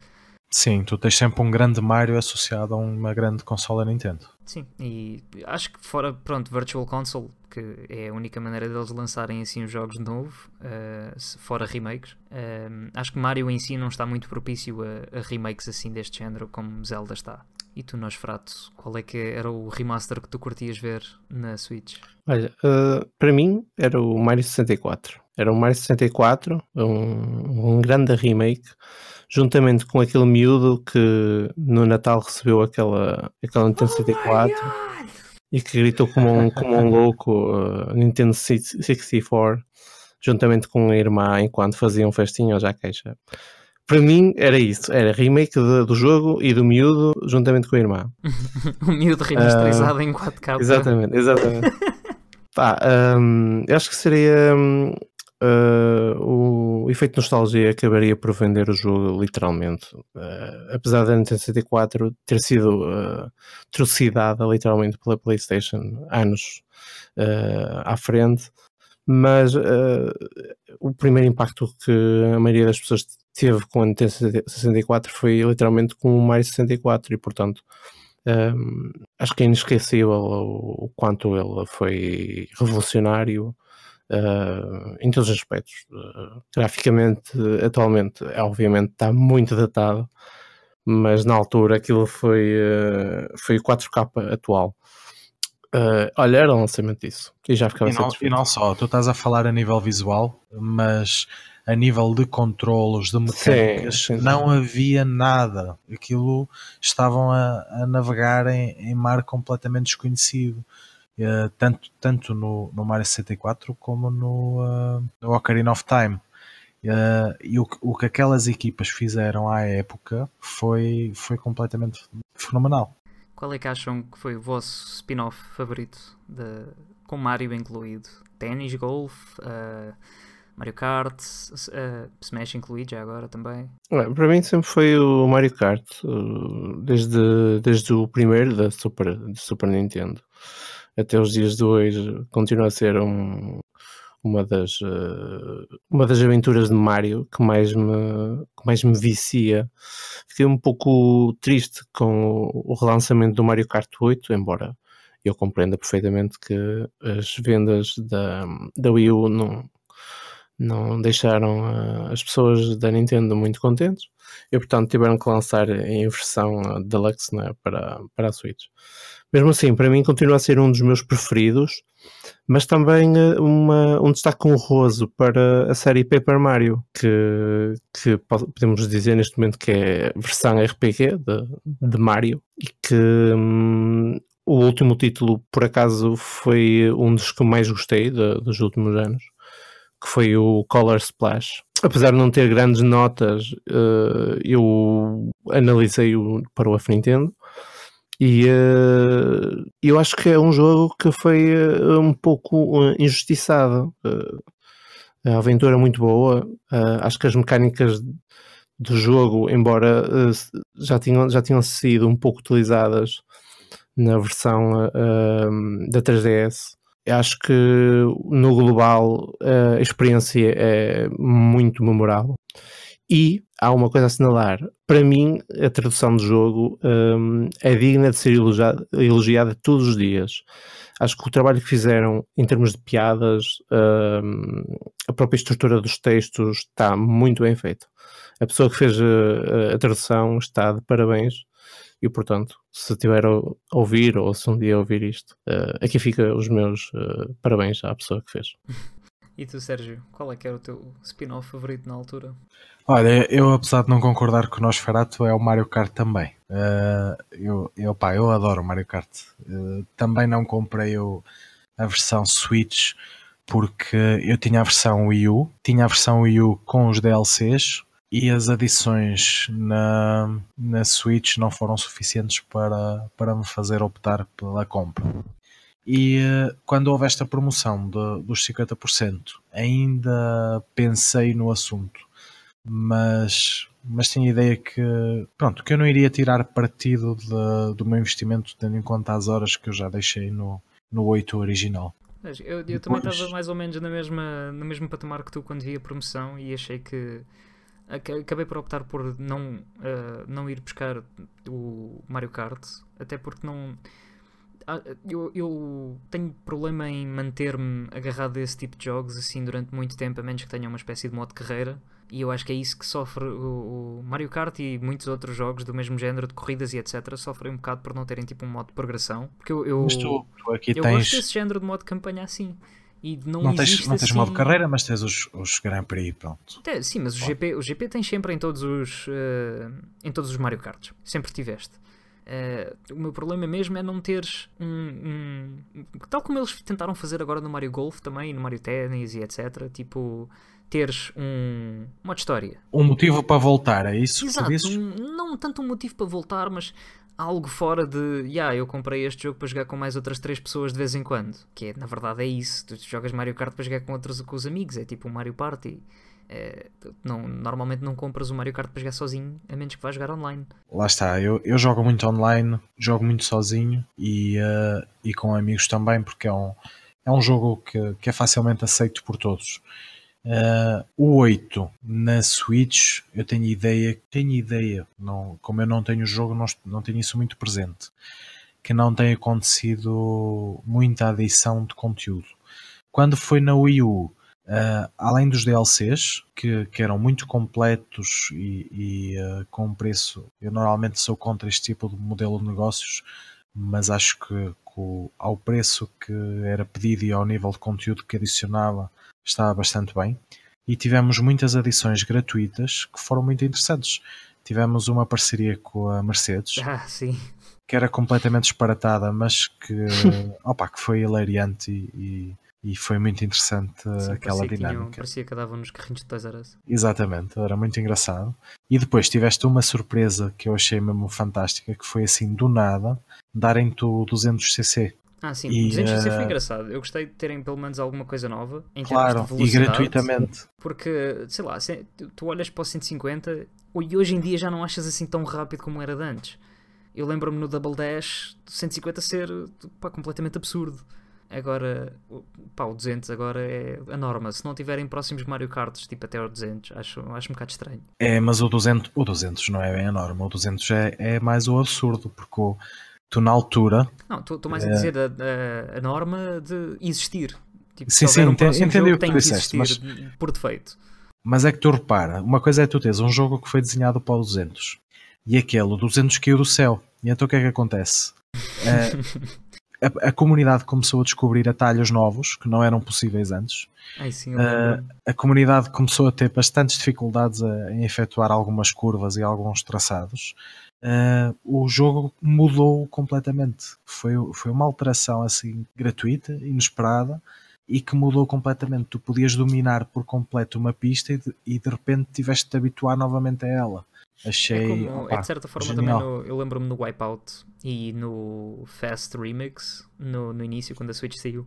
Sim, tu tens sempre um grande Mario associado a uma grande consola Nintendo. Sim, e acho que fora, pronto, Virtual Console, que é a única maneira deles lançarem assim os jogos de novo, uh, fora remakes. Uh, acho que Mario em si não está muito propício a, a, remakes assim deste género como Zelda está. E tu, Nosferatu, qual é que era o remaster que tu curtias ver na Switch? Olha, uh, para mim era o Mario 64. Era o Mario 64, um, um grande remake, juntamente com aquele miúdo que no Natal recebeu aquela, aquela Nintendo 64 oh e que gritou como um, como um louco uh, Nintendo 64, juntamente com a irmã enquanto faziam festinha já queixa. Para mim era isso, era remake de, do jogo e do miúdo juntamente com a irmã. o miúdo remasterizado uh, em 4K. Exatamente, exatamente. Pá, um, eu acho que seria um, uh, o efeito nostalgia acabaria por vender o jogo literalmente. Uh, apesar da Nintendo 64 ter sido uh, trucidada literalmente pela PlayStation anos à frente, mas o primeiro impacto que a maioria das pessoas teve com a Nintendo 64 foi literalmente com o Mario 64 e portanto um, acho que é inesquecível o, o, quanto ele foi revolucionário uh, em todos os aspectos. Uh, graficamente, atualmente, é, obviamente, está muito datado, mas na altura aquilo foi, uh, foi o 4K atual. Uh, olha, era o lançamento disso. E já ficava e não, e não só, tu estás a falar a nível visual, mas a nível de controlos, de mecânicas, sim, sim, sim. não havia nada. Aquilo estavam a, a navegar em, em, mar completamente desconhecido. Uh, tanto, tanto no, no Mario 64 como no, uh, no Ocarina of Time. Uh, e o, o que aquelas equipas fizeram à época foi, foi completamente fenomenal. Qual é que acham que foi o vosso spin-off favorito de, com Mario incluído? Ténis, golfe, uh, Mario Kart, uh, Smash incluído já agora também? para mim sempre foi o Mario Kart, desde, desde o primeiro da Super, Super Nintendo até os dias de hoje continua a ser um, uma, das, uh, uma das aventuras de Mario que mais, me, que mais me vicia. Fiquei um pouco triste com o relançamento do Mario Kart 8, embora eu compreenda perfeitamente que as vendas da, da Wii U não, não deixaram uh, as pessoas da Nintendo muito contentes e portanto tiveram que lançar em versão uh, deluxe né, para, para a Switch. Mesmo assim, para mim continua a ser um dos meus preferidos, mas também uh, uma, um destaque honroso para a série Paper Mario, que, que podemos dizer neste momento que é versão RPG de, de Mario e que hum, o último título, por acaso, foi um dos que mais gostei de, dos últimos anos que foi o Color Splash. Apesar de não ter grandes notas, uh, eu analisei-o para o F Nintendo e uh, eu acho que é um jogo que foi uh, um pouco injustiçado. a aventura é muito boa, acho que as mecânicas do jogo, embora já, tinham, já tinham sido um pouco utilizadas na versão da 3DS, acho que no global a experiência é muito memorável. E há uma coisa a assinalar. Para mim, a tradução do jogo um, é digna de ser elogiada, elogiada, todos os dias. Acho que o trabalho que fizeram em termos de piadas, um, a própria estrutura dos textos está muito bem feito. A pessoa que fez a, a tradução está de parabéns e portanto, se tiver a ouvir ou se um dia ouvir isto, uh, aqui fica os meus uh, parabéns à pessoa que fez. E tu, Sérgio, qual é que era o teu spin-off favorito na altura? Olha, eu apesar de não concordar com o Nosferatu, é o Mario Kart também. Uh, eu, eu, pá, eu adoro o Mario Kart. Uh, também não comprei o, a versão Switch porque eu tinha a versão Wii U, tinha a versão Wii U com os DLCs, e as adições na, na Switch não foram suficientes para, para me fazer optar pela compra. E eh, quando houve esta promoção de, dos 50%, ainda pensei no assunto, mas, mas tinha a ideia que, pronto, que eu não iria tirar partido de, do meu investimento, tendo em conta as horas que eu já deixei no, no 8 original. Eu, eu também estava mais ou menos na mesma, no mesmo patamar que tu quando vi a promoção e achei que acabei por optar por não, uh, não ir buscar o Mario Kart, até porque não. Ah, eu, eu tenho problema em manter-me agarrado a esse tipo de jogos assim durante muito tempo, a menos que tenha uma espécie de modo de carreira. E eu acho que é isso que sofre o, o, Mario Kart e muitos outros jogos do mesmo género de corridas e etc. sofrem um bocado por não terem tipo um modo de progressão. Porque eu, eu, Mas tu, tu aqui eu tens... gosto desse género de modo de campanha assim. E não, não tens, existe não tens assim... modo carreira, mas tens os, os Grand Prix, pronto. Sim, mas o GP, o GP tens sempre em todos os uh, em todos os Mario Karts. Sempre tiveste. Uh, o meu problema mesmo é não teres um, um, Tal como eles tentaram fazer agora no Mario Golf também, no Mario Tennis e etc. Tipo, teres um, uma história. Um motivo para voltar, é isso? Exato, um, não tanto um motivo para voltar, mas algo fora de, yeah, eu comprei este jogo para jogar com mais outras três pessoas de vez em quando. Que é, na verdade é isso. Tu jogas Mario Kart para jogar com outros com os amigos, é tipo um Mario Party. É, não, normalmente não compras o Mario Kart para jogar sozinho, a menos que vá jogar online. Lá está, eu, eu jogo muito online, jogo muito sozinho e, uh, e com amigos também, porque é um, é um jogo que, que é facilmente aceito por todos. Uh, o 8 na Switch, eu tenho ideia, tenho ideia, não, como eu não tenho o jogo, não, não tenho isso muito presente, que não tem acontecido muita adição de conteúdo. Quando foi na Wii U, uh, além dos DLCs, que, que, eram muito completos e, e uh, com preço, eu normalmente sou contra este tipo de modelo de negócios, mas acho que, que ao preço que era pedido e ao nível de conteúdo que adicionava, está bastante bem. E tivemos muitas adições gratuitas que foram muito interessantes. Tivemos uma parceria com a Mercedes. Ah, sim. Que era completamente disparatada, mas que, opa, que foi hilariante e, e, e foi muito interessante sim, aquela parecia dinâmica. Que tinham, parecia que andavam nos carrinhos de Toys R Us. Exatamente, era muito engraçado. E depois tiveste uma surpresa que eu achei mesmo fantástica, que foi assim, do nada, darem-te o 200cc. Ah, sim, e, 200 uh... foi engraçado. Eu gostei de terem pelo menos alguma coisa nova em claro, termos de e gratuitamente. Porque, sei lá, tu olhas para o 150 e hoje em dia já não achas assim tão rápido como era de antes. Eu lembro-me no Double Dash 150 ser pá, completamente absurdo. Agora, pá, o 200 agora é a norma. Se não tiverem próximos Mario Karts, tipo até o 200, acho, acho um bocado estranho. É, mas o 200, o 200 não é bem a norma. O 200 é, é mais o absurdo, porque o, tu na altura. Não, estou mais a dizer a, a, a, norma de existir. Tipo, sim, sim, um entendi, entendi o que tu disseste. Mas, por defeito. Mas é que tu repara, uma coisa é tu teres um jogo que foi desenhado para o 200 e aquele, o 200 caiu do céu. E então o que é que acontece? a, a, comunidade começou a descobrir atalhos novos que não eram possíveis antes. Ai, sim, uh, a comunidade começou a ter bastantes dificuldades a, em efetuar algumas curvas e alguns traçados uh, o jogo mudou completamente. Foi, foi uma alteração assim gratuita, inesperada e que mudou completamente. Tu podias dominar por completo uma pista e de, e de repente tiveste de habituar novamente a ela. Achei. É, como, opa, é de certa forma genial. também. No, eu lembro-me no Wipeout e no Fast Remix, no, no início, quando a Switch saiu.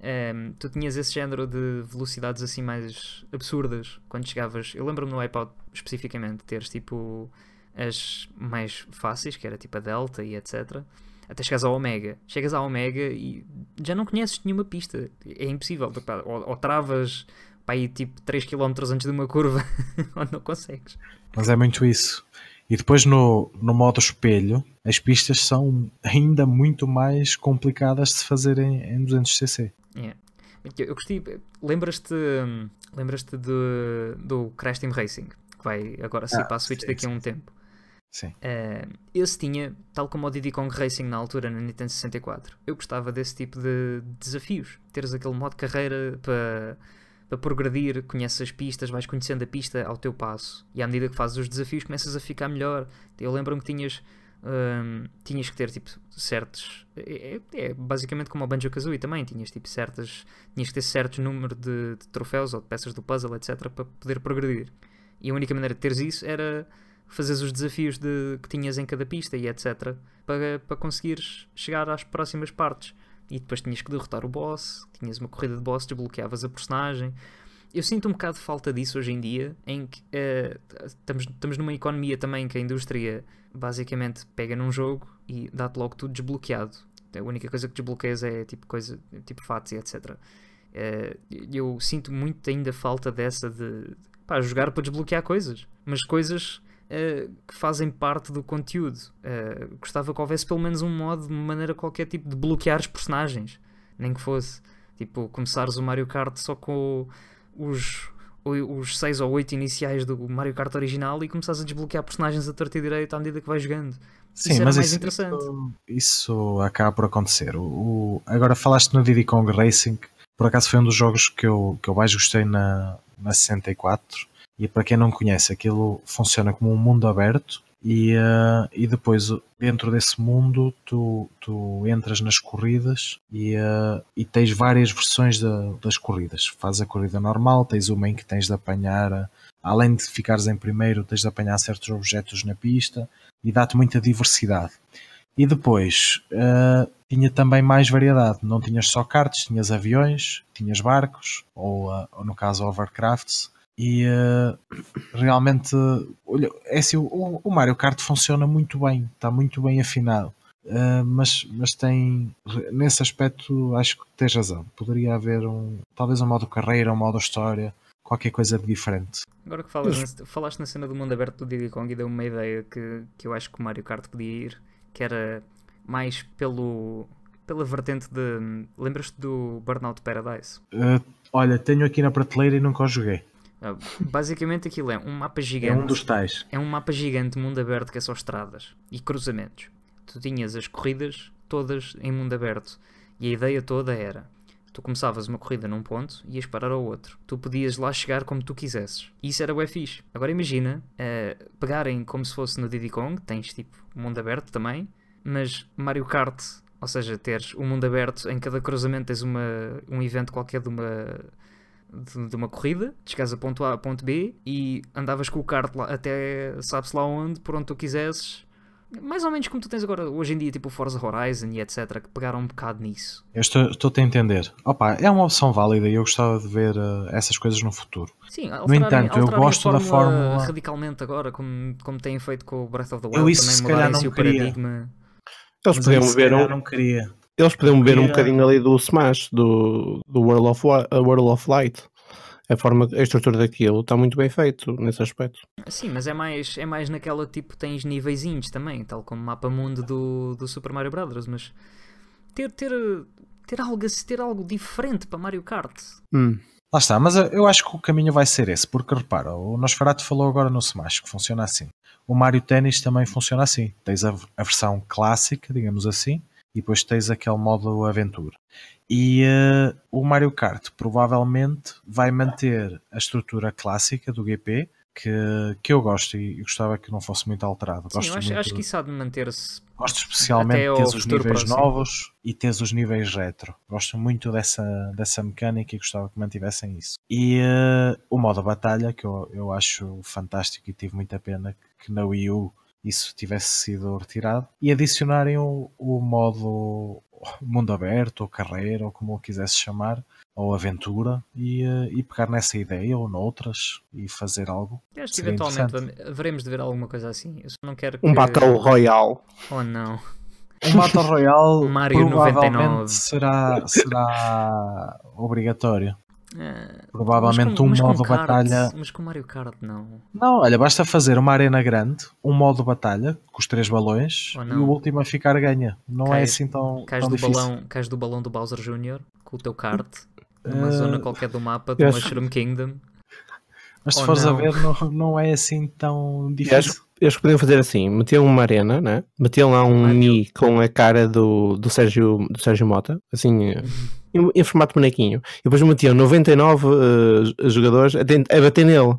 Um, ehm, tu tinhas esse género de velocidades assim mais absurdas quando chegavas. Eu lembro-me no Wipeout especificamente teres tipo as mais fáceis, que era tipo a Delta e etc. Até chegas ao Omega. Chegas ao Omega e já não conheces nenhuma pista. É impossível. Ou, ou travas para ir tipo 3km antes de uma curva, ou não consegues. Mas é muito isso. E depois no, no modo espelho, as pistas são ainda muito mais complicadas de se fazer em, em 200cc. Yeah. Eu gostei. Lembras-te lembras-te do, do Crash Team Racing? Que vai agora sair ah, para a Switch sim, daqui a um tempo. Sim. Uh, esse tinha, tal como o Diddy Kong Racing na altura na Nintendo 64, eu gostava desse tipo de desafios. Teres aquele modo de carreira para, para progredir, conheces as pistas, vais conhecendo a pista ao teu passo e à medida que fazes os desafios começas a ficar melhor. Eu lembro-me que tinhas, um, tinhas que ter tipo certos. É, é, é basicamente como o Banjo Kazooie também, tinhas tipo certas. Tinhas que ter certos número de, de troféus ou de peças do puzzle, etc., para poder progredir. E a única maneira de teres isso era fazeres os desafios de, que tinhas em cada pista e etc. Para, para conseguires chegar às próximas partes. E depois tinhas que derrotar o boss, tinhas uma corrida de boss, desbloqueavas a personagem. Eu sinto um bocado de falta disso hoje em dia, em que uh, estamos, estamos numa economia também que a indústria basicamente pega num jogo e dá-te logo tudo desbloqueado. A única coisa que desbloqueias é tipo coisa, tipo fatos e etc. Uh, eu sinto muito ainda falta dessa de pá, jogar para desbloquear coisas, mas coisas uh, que fazem parte do conteúdo. Uh, gostava que houvesse pelo menos um modo, de maneira qualquer tipo de bloquear os personagens, nem que fosse tipo começares o Mario Kart só com os os 6 ou 8 iniciais do Mario Kart original e começares a desbloquear personagens a torta e direito à medida que vais jogando. Sim, isso mas isso. Isso, isso, acaba por acontecer. O, o, agora falaste no Diddy Kong Racing, por acaso foi um dos jogos que eu, que eu mais gostei na, na 64. E para quem não conhece, aquilo funciona como um mundo aberto e, uh, e depois dentro desse mundo tu, tu entras nas corridas e, uh, e tens várias versões das corridas. Faz a corrida normal, tens uma em que tens de apanhar, além de ficares em primeiro, tens de apanhar certos objetos na pista e dá-te muita diversidade. E depois uh, tinha também mais variedade, não tinhas só karts, tinhas aviões, tinhas barcos, ou, ou no caso overcrafts, e uh, realmente, olha, é assim, o, o, Mario Kart funciona muito bem, está muito bem afinado. Uh, mas, mas tem nesse aspecto acho que tens razão. Poderia haver um talvez um modo carreira, um modo história, qualquer coisa de diferente. Agora que falas, mas... falaste na cena do mundo aberto do Diddy Kong e deu uma ideia que, que eu acho que o Mario Kart podia ir, que era mais pelo pela vertente de. Lembras-te do Burnout Paradise? Uh, olha, tenho aqui na prateleira e nunca o joguei. Ah, basicamente aquilo é um mapa gigante. É um dos tais. É um mapa gigante, mundo aberto, que é só estradas e cruzamentos. Tu tinhas as corridas todas em mundo aberto. E a ideia toda era: tu começavas uma corrida num ponto e ias parar ao outro. Tu podias lá chegar como tu quisesses. E isso era o fixe. Agora imagina uh, pegarem como se fosse no Diddy Kong, tens tipo mundo aberto também, mas Mario Kart, ou seja, teres um mundo aberto em cada cruzamento tens uma, um evento qualquer de uma de, de, uma corrida, chegas a ponto A a ponto B e andavas com o kart lá, até sabe-se lá onde, por onde tu quisesses. Mais ou menos como tu tens agora hoje em dia, tipo Forza Horizon e etc., que pegaram um bocado nisso. Eu estou, estou-te a entender. Opa, é uma opção válida e eu gostava de ver uh, essas coisas no futuro. Sim, no entanto, eu gosto da fórmula. radicalmente agora, como, como têm feito com o Breath of the Wild, eu isso também mudarem o paradigma. Eles podiam ver um... não queria. Eles podiam beber um bocadinho ali do Smash, do, do World, of, World of Light. A forma, a estrutura daquilo está muito bem feito nesse aspecto. Sim, mas é mais, é mais naquela tipo, tens níveis também, tal como o mapa mundo do, do Super Mario Bros. Mas ter, ter, ter, algo, ter algo diferente para Mario Kart. Hum. Lá está, mas eu acho que o caminho vai ser esse, porque repara, o Nosferatu falou agora no Smash que funciona assim. O Mario Tennis também funciona assim. Tens a, a versão clássica, digamos assim, e depois tens aquele modo aventura. E uh, o Mario Kart provavelmente vai manter a estrutura clássica do GP, que, que eu gosto e gostava que não fosse muito alterado. Sim, gosto eu acho, muito, acho que isso há de manter-se. Gosto especialmente de ter os níveis próximo. novos e ter os níveis retro. Gosto muito dessa, dessa mecânica e gostava que mantivessem isso. E uh, o modo batalha, que eu, eu acho fantástico e tive muita pena que na Wii U isso tivesse sido retirado e adicionarem o, o modo mundo aberto ou carreira ou como o quisesse chamar ou aventura e, eh, e pegar nessa ideia ou noutras e fazer algo. Eu acho que eventualmente veremos de ver alguma coisa assim. Eu não quero que... Um Battle Royale. Oh não. Um Battle Royale Mario provavelmente 99. será, será obrigatório. É, Provavelmente com, um modo kart, batalha. Mas com Mario Kart não. Não, olha, basta fazer uma arena grande, um modo batalha com os três balões e o último a ficar ganha. Não cais, é assim tão. Cais, tão do difícil. balão, cais do balão do Bowser Jr. com o teu kart numa uh, zona qualquer do mapa do Mushroom Kingdom. Mas se oh, fores não. a ver, não, não é assim tão difícil. Eles podiam fazer assim: metiam uma arena, né? metiam lá um Mi com a cara do, do, Sérgio, do Sérgio Mota, assim. Em, em formato bonequinho. E depois metiam 99 uh, jogadores a, a, bater nele.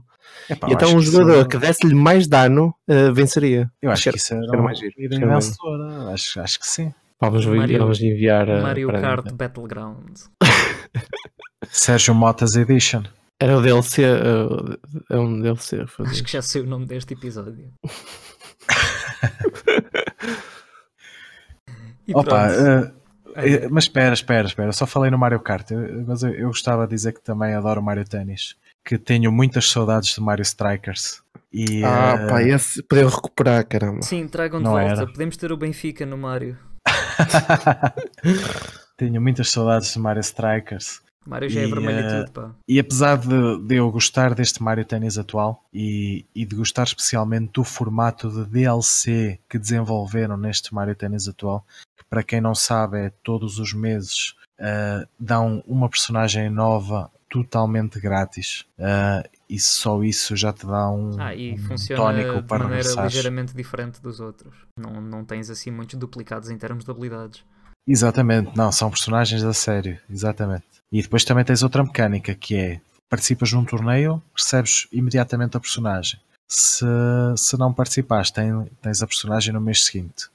Epá, então um jogador que, que desse-lhe mais dano uh, venceria. Eu acho, acho que, isso era, era mais giro. vencedora. Acho, acho que sim. Vamos, Mario, vamos enviar. Uh, Mario Kart Battleground. Sérgio Motas Edition. Era o DLC. Uh, é um DLC. Acho que já sei o nome deste episódio. Opa, uh, é, mas espera, espera, espera. Só falei no Mario Kart, mas eu, eu gostava de dizer que também adoro Mario Tennis. Que tenho muitas saudades de Mario Strikers. E, ah, uh... pá, esse podeu recuperar, caramba. Sim, tragam de Não volta. Era. Podemos ter o Benfica no Mario. tenho muitas saudades de Mario Strikers. Mario já é E, vermelho eh, e tudo, pá. E apesar de, de eu gostar deste Mario Tennis atual e, e de gostar especialmente do formato de DLC que desenvolveram neste Mario Tennis atual, que para quem não sabe é todos os meses ah, dão uma personagem nova totalmente grátis Ah, e só isso já te dá um, Ah, e um funciona tónico de para maneira regressares. ligeiramente diferente dos outros. Não, não tens assim muitos duplicados em termos de habilidades. Exatamente, não, são personagens a sério, exatamente. E depois também tens outra mecânica que é participas num torneio, recebes imediatamente a personagem. Se, se não participares, tem- tens a personagem no mês seguinte.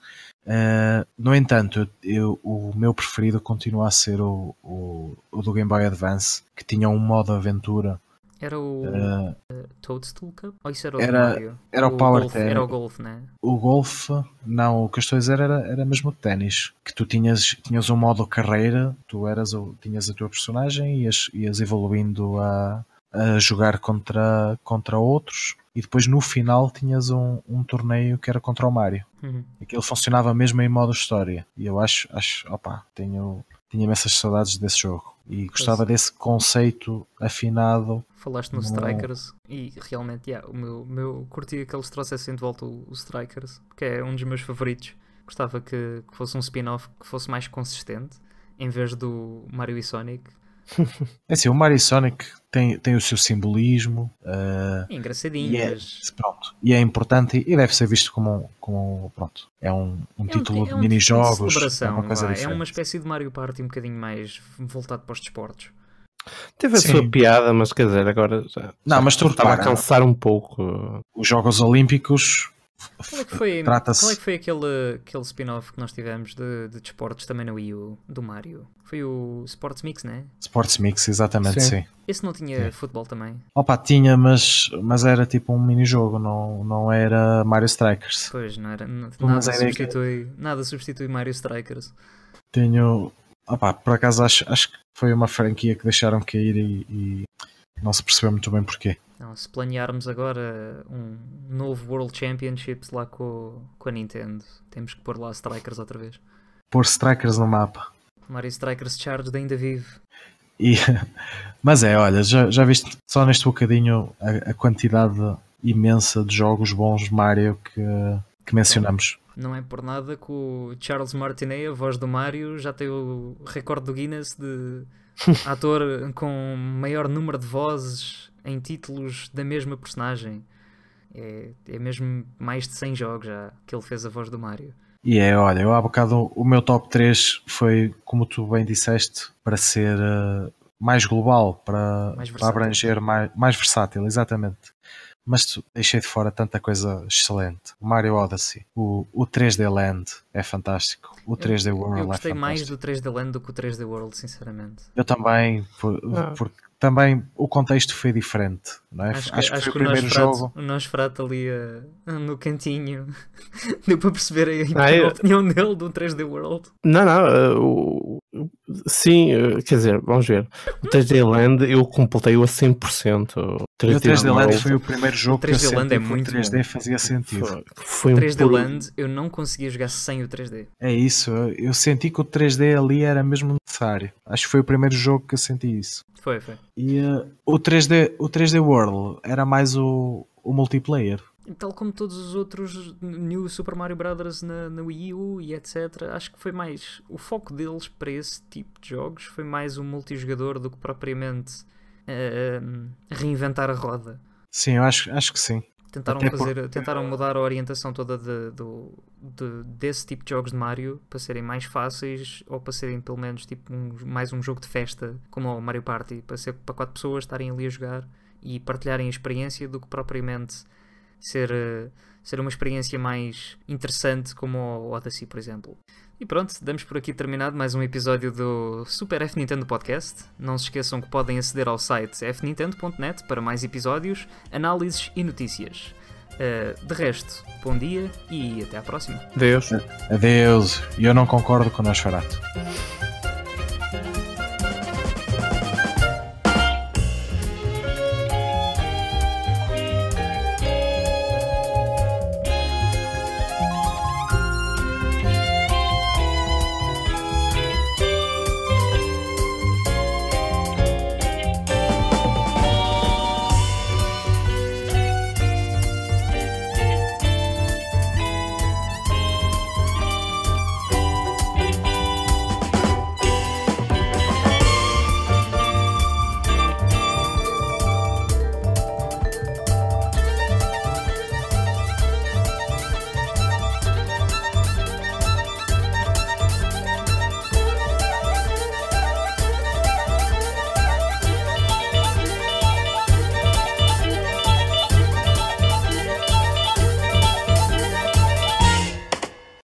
Uh, no entanto, eu- o meu preferido continua a ser o, o, o do Game Boy Advance, que tinha um modo aventura. Era o Uh, Toadstool Cup? Ou isso era o Era- Mario? era o Power golfe, Tennis. Era o Golf, né? o golfe, não, o que eu estou a dizer era, era mesmo o ténis. Que tu tinhas, tinhas um modo carreira, tu eras o, tinhas a tua personagem e ias, ias evoluindo a, a jogar contra, contra outros. E depois no final tinhas um, um torneio que era contra o Mario. Uhum. Aquilo funcionava mesmo em modo história. E eu acho, acho opa, tenho, tenho imensas saudades desse jogo. E gostava desse conceito afinado. Falaste no Não. Strikers e realmente, yeah, o meu, meu curtia que eles trouxessem de volta o, o Strikers, que é um dos meus favoritos. Gostava que, que fosse um spin-off que fosse mais consistente em vez do Mario e Sonic. É assim, o Mario Sonic tem, tem o seu simbolismo. uh, É engraçadinho, E é, mas pronto, e é importante e deve ser visto como, como pronto, é um, um é um título ti- de é um mini-jogos, tipo de é uma coisa. É diferente. uma espécie de Mario Party um bocadinho mais voltado para os desportos. Teve a Sim. sua piada, mas quer dizer, agora já, Não, já mas tu estava a repara, cansar um pouco. Os Jogos Olímpicos Qual é que foi, qual é que foi aquele, aquele spin-off que nós tivemos de, de desportos também no Wii U, do Mario? Foi o Sports Mix, né? Sports Mix, exatamente, Sim. sim. Esse não tinha Sim. futebol também? Opa, tinha, mas, mas era tipo um mini-jogo, não, não era Mario Strikers. Pois, não era. Mas Nada a ideia que- substitui, nada substitui Mario Strikers. Tenho, opa, por acaso acho, acho que foi uma franquia que deixaram cair e, e não se percebeu muito bem porquê. Não, se planearmos agora um novo World Championships lá com, com a Nintendo, temos que pôr lá Strikers outra vez. Pôr Strikers no mapa. Mario Strikers Charged ainda vive. E, mas é, olha, já, já viste só neste bocadinho a, a quantidade imensa de jogos bons Mario que, que mencionamos. Não é por nada que o Charles Martinet, a voz do Mario, já tem o recorde do Guinness de ator com maior número de vozes em títulos da mesma personagem. É, é mesmo mais de 100 jogos já que ele fez a voz do Mario. E é, olha, eu há bocado o meu top 3 foi, como tu bem disseste, para ser eh, mais global, para, Mais para abranger mais, mais versátil, exatamente. Mas deixei de fora tanta coisa excelente. O Mario Odyssey, o, o 3D Land é fantástico, o 3D World Eu é gostei mais do 3D Land do que o 3D World, sinceramente. Eu também, por- Ah. porque também o contexto foi diferente, é? Acho que, acho foi que o o primeiro Nosferatu, jogo. o Nosferatu ali ah, no cantinho deu para perceber a, Ah, eu- a opinião dele do 3D World. Não, não, eh, o- o- sim, eh, quer dizer, vamos ver. O 3D Land eu completei-o a 100%. O E o 3D Land World foi o primeiro jogo que eu 3D Land senti é que o muito 3D fazia sentido. foi, foi um 3D puro- Land eu não conseguia jogar sem o 3D. É isso, eu- eu senti que o 3D ali era mesmo necessário. Acho que foi o primeiro jogo que eu senti isso. Foi, foi. E o, 3D, o 3D World era mais o, o multiplayer. Tal como todos os outros New Super Mario Brothers na, na Wii U e etc. Acho que foi mais. O foco deles para esse tipo de jogos foi mais o multijogador do que propriamente ah, reinventar a roda. Sim, eu acho, acho que sim. Tentaram, Até fazer, porque- tentaram mudar a orientação toda de, do, de- desse tipo de jogos de Mario para serem mais fáceis ou para serem pelo menos tipo um- mais um jogo de festa como o Mario Party, para ser para quatro pessoas estarem ali a jogar e partilharem a experiência do que propriamente ser, eh, ser uma experiência mais interessante como o Odyssey, por exemplo. E pronto, damos por aqui terminado mais um episódio do Super F Nintendo Podcast. Não se esqueçam que podem aceder ao site fnintendo.net para mais episódios, análises e notícias. Uh, de resto, bom dia e até à próxima. Deus. Adeus. E eu não concordo com o Nosferatu.